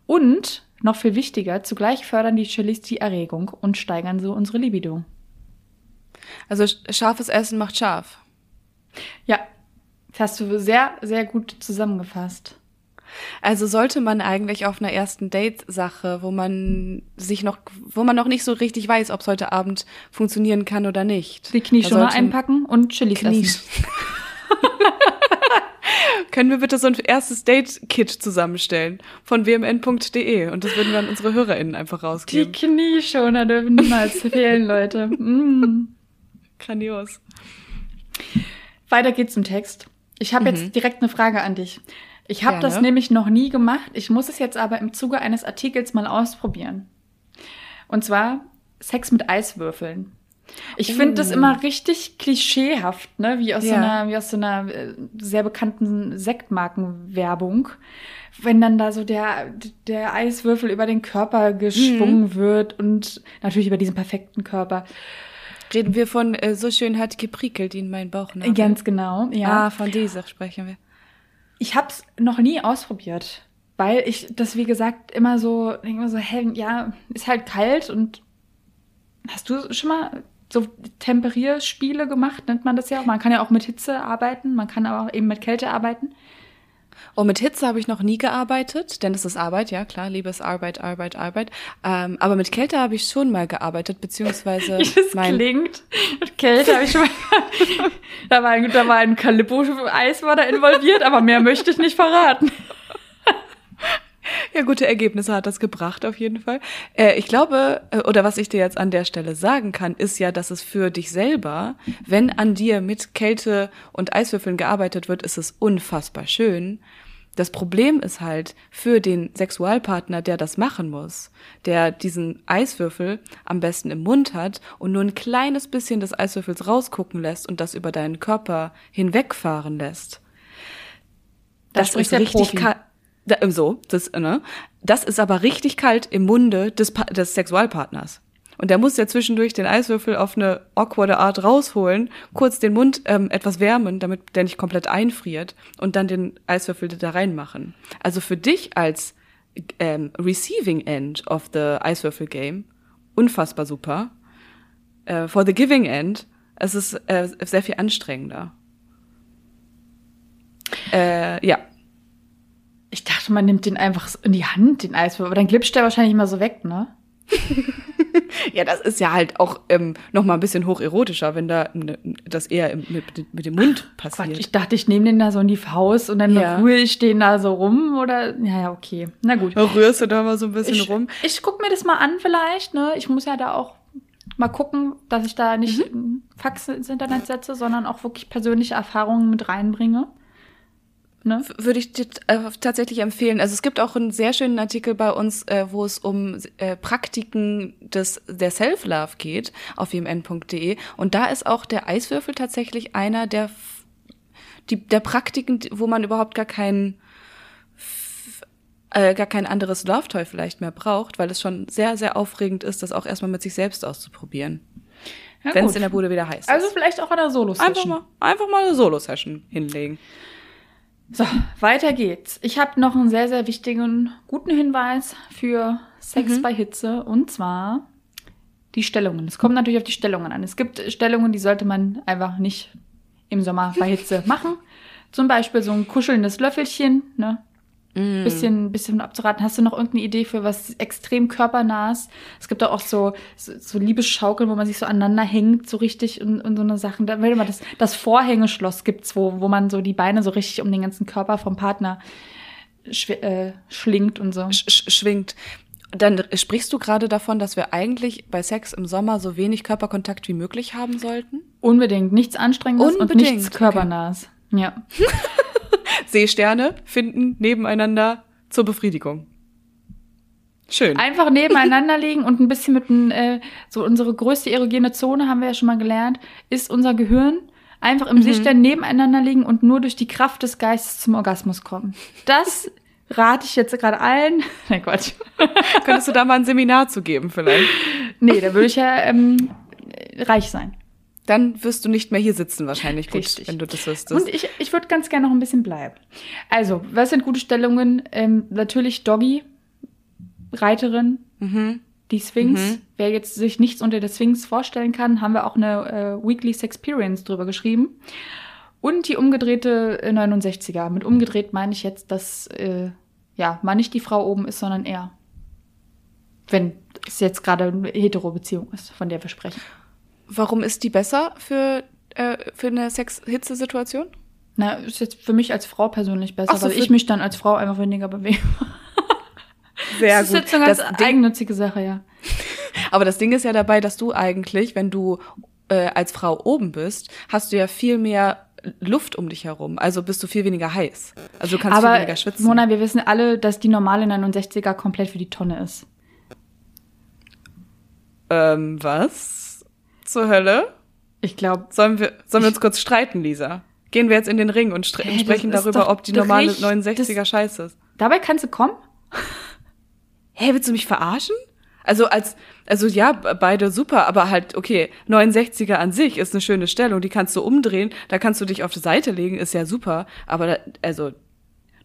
Und, noch viel wichtiger, zugleich fördern die Chilis die Erregung und steigern so unsere Libido. Also sch- scharfes Essen macht scharf. Ja, das hast du sehr, sehr gut zusammengefasst. Also sollte man eigentlich auf einer ersten Date-Sache, wo man sich noch, wo man noch nicht so richtig weiß, ob es heute Abend funktionieren kann oder nicht. Die Knieschoner Da sollte- einpacken und Chilis Knie- essen. (laughs) Können wir bitte so ein erstes Date-Kit zusammenstellen von wmn.de und das würden wir an unsere HörerInnen einfach Die rausgeben. Knieschoner dürfen niemals (laughs) fehlen, Leute. Mm. Grandios. Weiter geht's im Text. Ich habe jetzt direkt eine Frage an dich. Ich habe das nämlich noch nie gemacht. Ich muss es jetzt aber im Zuge eines Artikels mal ausprobieren. Und zwar Sex mit Eiswürfeln. Ich finde das immer richtig klischeehaft, ne? Wie aus so Oh. Ja. einer, wie aus so einer äh, sehr bekannten Sektmarkenwerbung. Wenn dann da so der, der Eiswürfel über den Körper geschwungen Mhm. wird und natürlich über diesen perfekten Körper. Reden wir von äh, so schön hat geprickelt in mein Bauch. Ganz genau, ja. Ah, von dieser sprechen wir. Ich habe es noch nie ausprobiert, weil ich das, wie gesagt, immer so, denke so, hä, ja, ist halt kalt und hast du schon mal so Temperierspiele gemacht, nennt man das ja auch. Man kann ja auch mit Hitze arbeiten, man kann aber auch eben mit Kälte arbeiten. Oh, mit Hitze habe ich noch nie gearbeitet, denn das ist Arbeit, ja klar, liebes Arbeit, Arbeit, Arbeit. Ähm, aber mit Kälte habe ich schon mal gearbeitet, beziehungsweise (laughs) das mein klingt. Mit Kälte habe ich schon mal. (laughs) da war ein, da war ein Calippo-Eis war da involviert, aber mehr möchte ich nicht verraten. Ja, gute Ergebnisse hat das gebracht, auf jeden Fall. Äh, ich glaube, äh, oder was ich dir jetzt an der Stelle sagen kann, ist ja, dass es für dich selber, wenn an dir mit Kälte und Eiswürfeln gearbeitet wird, ist es unfassbar schön. Das Problem ist halt für den Sexualpartner, der das machen muss, der diesen Eiswürfel am besten im Mund hat und nur ein kleines bisschen des Eiswürfels rausgucken lässt und das über deinen Körper hinwegfahren lässt. Da Das spricht ist richtig kalt. So, das, ne? Das ist aber richtig kalt im Munde des, Pa- des Sexualpartners. Und der muss ja zwischendurch den Eiswürfel auf eine awkwarde Art rausholen, kurz den Mund ähm, etwas wärmen, damit der nicht komplett einfriert und dann den Eiswürfel da reinmachen. Also für dich als ähm, Receiving End of the Eiswürfel Game unfassbar super. Äh, for the Giving End es ist äh, sehr viel anstrengender. Äh, ja, Ich dachte, man nimmt den einfach in die Hand, den Eiswürfel, aber dann glitscht der wahrscheinlich immer so weg, ne? (laughs) Ja, das ist ja halt auch ähm, noch mal ein bisschen hocherotischer, wenn da ne, das eher im, mit, mit dem Mund passiert. ich dachte, ich nehme den da so in die Faust und dann Ja. rühre ich den da so rum oder, ja, ja, okay. Na gut. Rührst du da mal so ein bisschen Ich, rum. ich guck mir das mal an vielleicht, ne? Ich muss ja da auch mal gucken, dass ich da nicht Mhm. Faxe ins Internet setze, sondern auch wirklich persönliche Erfahrungen mit reinbringe. Ne? Würde ich dir äh, tatsächlich empfehlen. Also es gibt auch einen sehr schönen Artikel bei uns, äh, wo es um äh, Praktiken des der Self-Love geht auf wmn.de und da ist auch der Eiswürfel tatsächlich einer der die, der Praktiken, wo man überhaupt gar kein f- äh, gar kein anderes Love-Toy vielleicht mehr braucht, weil es schon sehr, sehr aufregend ist, das auch erstmal mit sich selbst auszuprobieren. Ja, wenn es in der Bude wieder heiß ist. Also vielleicht auch an der solo einfach mal, einfach mal eine Solo-Session hinlegen. So, weiter geht's. Ich habe noch einen sehr, sehr wichtigen, guten Hinweis für Sex Mhm. bei Hitze und zwar die Stellungen. Es kommt natürlich auf die Stellungen an. Es gibt Stellungen, die sollte man einfach nicht im Sommer bei Hitze machen. Zum Beispiel so ein kuschelndes Löffelchen, ne? Mm. Bisschen, bisschen abzuraten. Hast du noch irgendeine Idee für was extrem körpernahes? Es gibt doch auch so, so, so Liebesschaukeln, wo man sich so aneinander hängt, so richtig und, und so eine Sachen. Da, warte mal, das, das Vorhängeschloss gibt's, wo, wo man so die Beine so richtig um den ganzen Körper vom Partner schw äh, schlingt und so. sch sch- schwingt. Dann sprichst du gerade davon, dass wir eigentlich bei Sex im Sommer so wenig Körperkontakt wie möglich haben sollten? Unbedingt. Nichts Anstrengendes und Unbedingt, nichts okay. Körpernahes. Ja. (laughs) Seesterne finden nebeneinander zur Befriedigung. Schön. Einfach nebeneinander liegen und ein bisschen mit einem, äh, so unsere größte erogene Zone, haben wir ja schon mal gelernt, ist unser Gehirn. Einfach im Seestern nebeneinander liegen und nur durch die Kraft des Geistes zum Orgasmus kommen. Das (laughs) rate ich jetzt gerade allen. (laughs) Nein, Quatsch. Könntest du da mal ein Seminar zu geben vielleicht? Nee, da würde ich ja ähm, reich sein. Dann wirst du nicht mehr hier sitzen wahrscheinlich, gut, Richtig. wenn du das wüsstest. Und ich, ich würde ganz gerne noch ein bisschen bleiben. Also, was sind gute Stellungen? Ähm, natürlich Doggy, Reiterin, die Sphinx. Wer jetzt sich nichts unter der Sphinx vorstellen kann, haben wir auch eine äh, Weekly Sexperience drüber geschrieben. Und die umgedrehte äh, 69er. Mit umgedreht meine ich jetzt, dass äh, ja, mal nicht die Frau oben ist, sondern er. Wenn es jetzt gerade eine Hetero-Beziehung ist, von der wir sprechen. Warum ist die besser für, äh, für eine Sex-Hitze-Situation? Na, ist jetzt für mich als Frau persönlich besser, so, weil ich mich dann als Frau einfach weniger bewege. (laughs) Sehr das ist jetzt eine ganz Das eigennützige Sache, ja. (laughs) Aber das Ding ist ja dabei, dass du eigentlich, wenn du äh, als Frau oben bist, hast du ja viel mehr Luft um dich herum. Also bist du viel weniger heiß. Also du kannst viel Aber weniger schwitzen. Mona, wir wissen alle, dass die normale 69er komplett für die Tonne ist. ähm, was? Zur Hölle? Ich glaube, Sollen wir, sollen wir uns kurz streiten, Lisa? Gehen wir jetzt in den Ring und das sprechen darüber, ob die normale richtig- 69er das- scheiße ist. dabei kannst du kommen. (laughs) Hä, willst du mich verarschen? Also als, also ja, beide super, aber halt, okay, 69er an sich ist eine schöne Stellung, die kannst du umdrehen, da kannst du dich auf die Seite legen, ist ja super, aber da, also,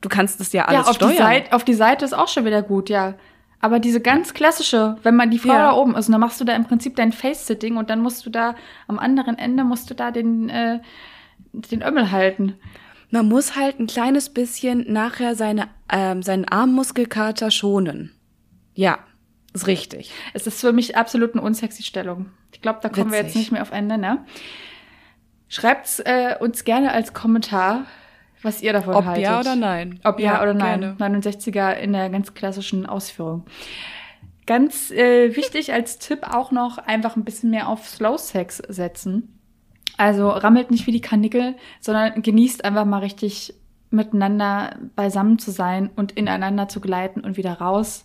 du kannst das ja alles ja, auf steuern. die, Seite, auf die Seite ist auch schon wieder gut, ja. Aber diese ganz klassische, wenn man die Frau Ja. da oben ist, und dann machst du da im Prinzip dein Face-Sitting und dann musst du da am anderen Ende musst du da den, äh, den Ömmel halten. Man muss halt ein kleines bisschen nachher seine, ähm, seinen Armmuskelkater schonen. Ja, ist richtig. Es ist für mich absolut eine unsexy Stellung. Ich glaube, da kommen wir Witzig. jetzt nicht mehr auf ein Nenner. Schreibt's äh, uns gerne als Kommentar, was ihr davon Ob haltet. ja oder nein. Ob ja, Ja, oder nein. gerne. 69er in der ganz klassischen Ausführung. Ganz äh, wichtig als Tipp auch noch einfach ein bisschen mehr auf Slow Sex setzen. Also rammelt nicht wie die Kanickel, sondern genießt einfach mal richtig miteinander beisammen zu sein und ineinander zu gleiten und wieder raus.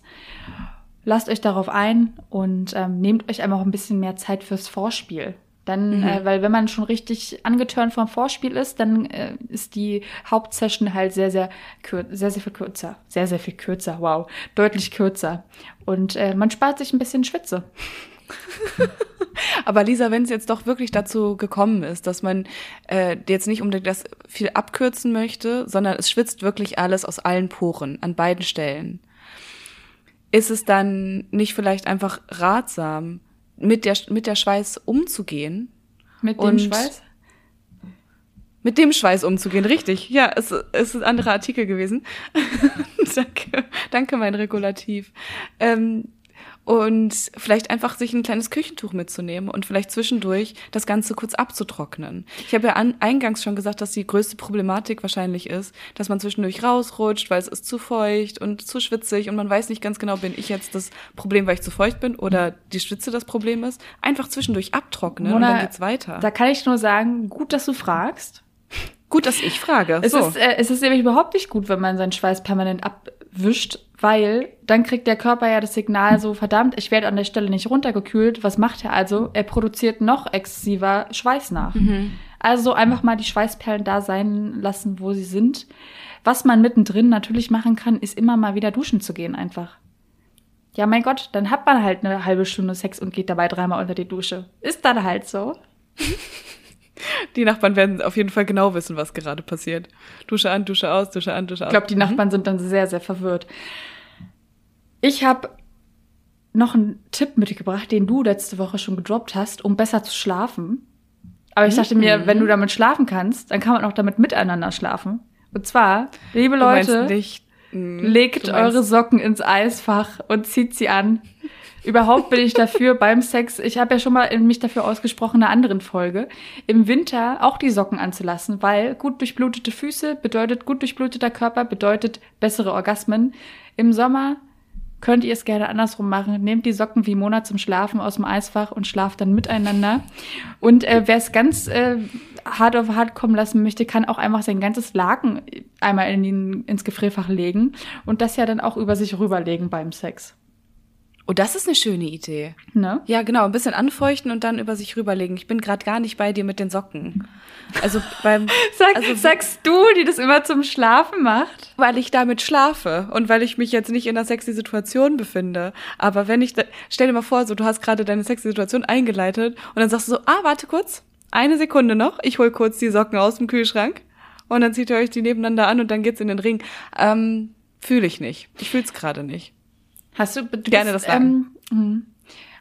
Lasst euch darauf ein und ähm, nehmt euch einfach ein bisschen mehr Zeit fürs Vorspiel. Dann, mhm. äh, weil wenn man schon richtig angetörnt vom Vorspiel ist, dann äh, ist die Hauptsession halt sehr, sehr, sehr, sehr viel kürzer. Sehr, sehr viel kürzer, wow. Deutlich kürzer. Und äh, man spart sich ein bisschen Schwitze. (laughs) Aber Lisa, wenn es jetzt doch wirklich dazu gekommen ist, dass man äh, jetzt nicht unbedingt das viel abkürzen möchte, sondern es schwitzt wirklich alles aus allen Poren an beiden Stellen, ist es dann nicht vielleicht einfach ratsam, mit der, mit der Schweiß umzugehen? Mit dem Schweiß? Mit dem Schweiß umzugehen, richtig. Ja, es, es ist ein anderer Artikel gewesen. (laughs) danke, danke, mein Regulativ. Ähm, und vielleicht einfach sich ein kleines Küchentuch mitzunehmen und vielleicht zwischendurch das Ganze kurz abzutrocknen. Ich habe ja an, eingangs schon gesagt, dass die größte Problematik wahrscheinlich ist, dass man zwischendurch rausrutscht, weil es ist zu feucht und zu schwitzig und man weiß nicht ganz genau, bin ich jetzt das Problem, weil ich zu feucht bin oder die Schwitze das Problem ist. Einfach zwischendurch abtrocknen Mona, und dann geht's weiter. Da kann ich nur sagen, gut, dass du fragst. Gut, dass ich frage. Es, so. ist, äh, es ist nämlich überhaupt nicht gut, wenn man seinen Schweiß permanent abwischt, weil dann kriegt der Körper ja das Signal so, verdammt, ich werde an der Stelle nicht runtergekühlt. Was macht er also? Er produziert noch exzessiver Schweiß nach. Mhm. Also einfach mal die Schweißperlen da sein lassen, wo sie sind. Was man mittendrin natürlich machen kann, ist immer mal wieder duschen zu gehen einfach. Ja, mein Gott, dann hat man halt eine halbe Stunde Sex und geht dabei dreimal unter die Dusche. Ist dann halt so. (laughs) Die Nachbarn werden auf jeden Fall genau wissen, was gerade passiert. Dusche an, Dusche aus, Dusche an, Dusche aus. Ich glaube, die mhm. Nachbarn sind dann sehr, sehr verwirrt. Ich habe noch einen Tipp mitgebracht, den du letzte Woche schon gedroppt hast, um besser zu schlafen. Aber ich dachte mir, wenn du mhm. damit schlafen kannst, dann kann man auch damit miteinander schlafen. Und zwar, liebe Leute, legt eure Socken ins Eisfach und zieht sie an. Überhaupt bin ich dafür beim Sex, ich habe ja schon mal mich dafür ausgesprochen in einer anderen Folge, im Winter auch die Socken anzulassen, weil gut durchblutete Füße bedeutet gut durchbluteter Körper, bedeutet bessere Orgasmen. Im Sommer könnt ihr es gerne andersrum machen. Nehmt die Socken wie Mona zum Schlafen aus dem Eisfach und schlaft dann miteinander. Und äh, wer es ganz äh, hart auf hart kommen lassen möchte, kann auch einfach sein ganzes Laken einmal in den, ins Gefrierfach legen und das ja dann auch über sich rüberlegen beim Sex. Oh, das ist eine schöne Idee. Ne? Ja, genau. Ein bisschen anfeuchten und dann über sich rüberlegen. Ich bin gerade gar nicht bei dir mit den Socken. Also beim. (laughs) Sag, also, sagst du, die das immer zum Schlafen macht? Weil ich damit schlafe und weil ich mich jetzt nicht in einer sexy Situation befinde. Aber wenn ich, da, stell dir mal vor, so du hast gerade deine sexy Situation eingeleitet und dann sagst du so, ah, warte kurz, eine Sekunde noch, ich hol kurz die Socken aus dem Kühlschrank und dann zieht ihr euch die nebeneinander an und dann geht's in den Ring. Ähm, fühle ich nicht. Ich fühl's gerade nicht. Hast du, du gerne bist, das sagen. Ähm,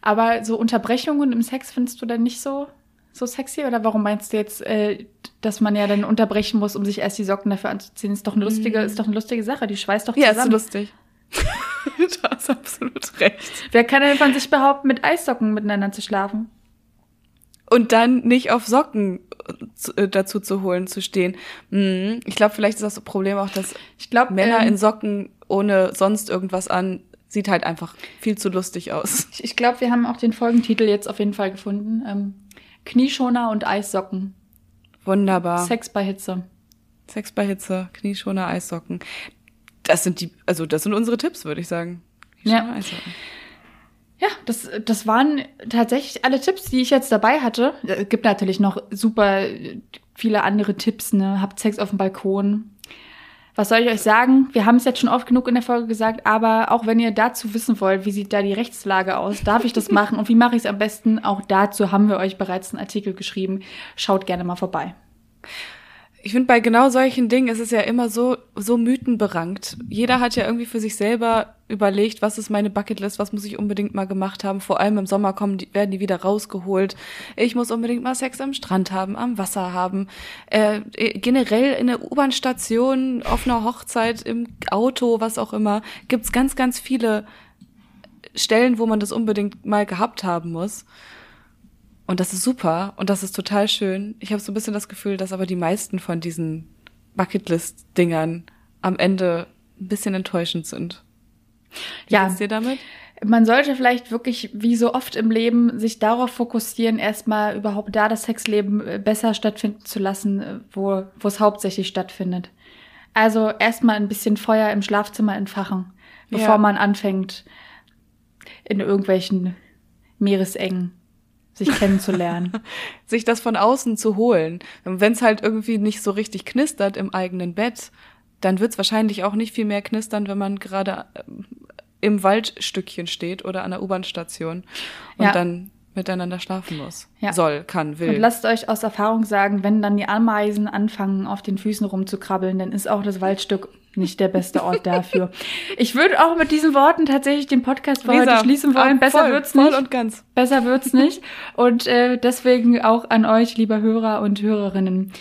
aber so Unterbrechungen im Sex findest du dann nicht so so sexy oder warum meinst du jetzt, äh, dass man ja dann unterbrechen muss, um sich erst die Socken dafür anzuziehen? Ist doch eine lustige, mm. ist doch eine lustige Sache. Die schweißt doch zusammen. Ja, ist lustig. (laughs) du hast absolut recht. Wer kann denn von sich behaupten, mit Eissocken miteinander zu schlafen? Und dann nicht auf Socken zu, äh, dazu zu holen, zu stehen. Hm, ich glaube, vielleicht ist das Problem auch, dass ich glaub, Männer ähm, in Socken ohne sonst irgendwas an sieht halt einfach viel zu lustig aus. Ich, ich glaube, wir haben auch den Folgentitel jetzt auf jeden Fall gefunden. Ähm, Knieschoner und Eissocken. Wunderbar. Sex bei Hitze. Sex bei Hitze, Knieschoner, Eissocken. Das sind die, also das sind unsere Tipps, würde ich sagen. Ja. Eissocken. Ja, das, das waren tatsächlich alle Tipps, die ich jetzt dabei hatte. Es gibt natürlich noch super viele andere Tipps, ne? Habt Sex auf dem Balkon, was soll ich euch sagen? Wir haben es jetzt schon oft genug in der Folge gesagt, aber auch wenn ihr dazu wissen wollt, wie sieht da die Rechtslage aus, darf ich das (laughs) machen und wie mache ich es am besten, auch dazu haben wir euch bereits einen Artikel geschrieben. Schaut gerne mal vorbei. Ich finde, bei genau solchen Dingen ist es ja immer so, so mythenberankt. Jeder hat ja irgendwie für sich selber überlegt, was ist meine Bucketlist, was muss ich unbedingt mal gemacht haben. Vor allem im Sommer kommen die, werden die wieder rausgeholt. Ich muss unbedingt mal Sex am Strand haben, am Wasser haben. Äh, generell in der U-Bahn-Station, auf einer Hochzeit, im Auto, was auch immer, gibt's ganz, ganz viele Stellen, wo man das unbedingt mal gehabt haben muss. Und das ist super und das ist total schön. Ich habe so ein bisschen das Gefühl, dass aber die meisten von diesen Bucketlist-Dingern am Ende ein bisschen enttäuschend sind. Wie ja. dir damit? Man sollte vielleicht wirklich, wie so oft im Leben, sich darauf fokussieren, erstmal überhaupt da das Sexleben äh, besser stattfinden zu lassen, äh, wo, wo es hauptsächlich stattfindet. Also erstmal ein bisschen Feuer im Schlafzimmer entfachen, bevor Ja. man anfängt, in irgendwelchen Meeresengen sich kennenzulernen. (laughs) sich das von außen zu holen. Wenn es halt irgendwie nicht so richtig knistert im eigenen Bett, dann wird es wahrscheinlich auch nicht viel mehr knistern, wenn man gerade ähm, im Waldstückchen steht oder an der U-Bahn-Station und Ja. dann miteinander schlafen muss. Ja. Soll, kann, will. Und lasst euch aus Erfahrung sagen, wenn dann die Ameisen anfangen, auf den Füßen rumzukrabbeln, dann ist auch das Waldstück nicht der beste Ort dafür. Ich würde auch mit diesen Worten tatsächlich den Podcast für heute schließen wollen. ah, Besser voll, wird's voll nicht. und ganz. Besser wird's nicht. Und äh, deswegen auch an euch, lieber Hörer und Hörerinnen.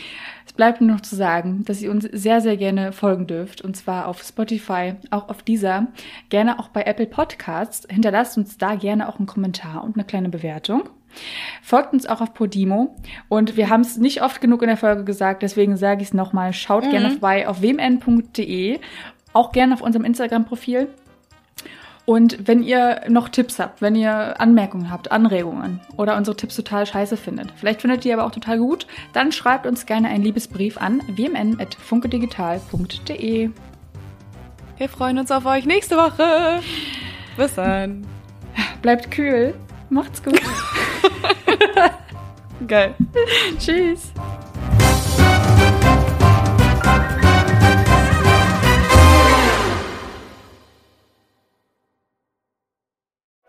Es bleibt nur noch zu sagen, dass ihr uns sehr, sehr gerne folgen dürft. Und zwar auf Spotify, auch auf dieser, gerne auch bei Apple Podcasts. Hinterlasst uns da gerne auch einen Kommentar und eine kleine Bewertung. Folgt uns auch auf Podimo. Und wir haben es nicht oft genug in der Folge gesagt, deswegen sage ich es nochmal. Schaut gerne vorbei auf wmn.de. Auch gerne auf unserem Instagram-Profil. Und wenn ihr noch Tipps habt, wenn ihr Anmerkungen habt, Anregungen oder unsere Tipps total scheiße findet, vielleicht findet ihr aber auch total gut, dann schreibt uns gerne einen Liebesbrief an wmn.funkedigital.de. Wir freuen uns auf euch nächste Woche. Bis dann. Bleibt kühl, macht's gut. (laughs) (laughs) Geil. Tschüss.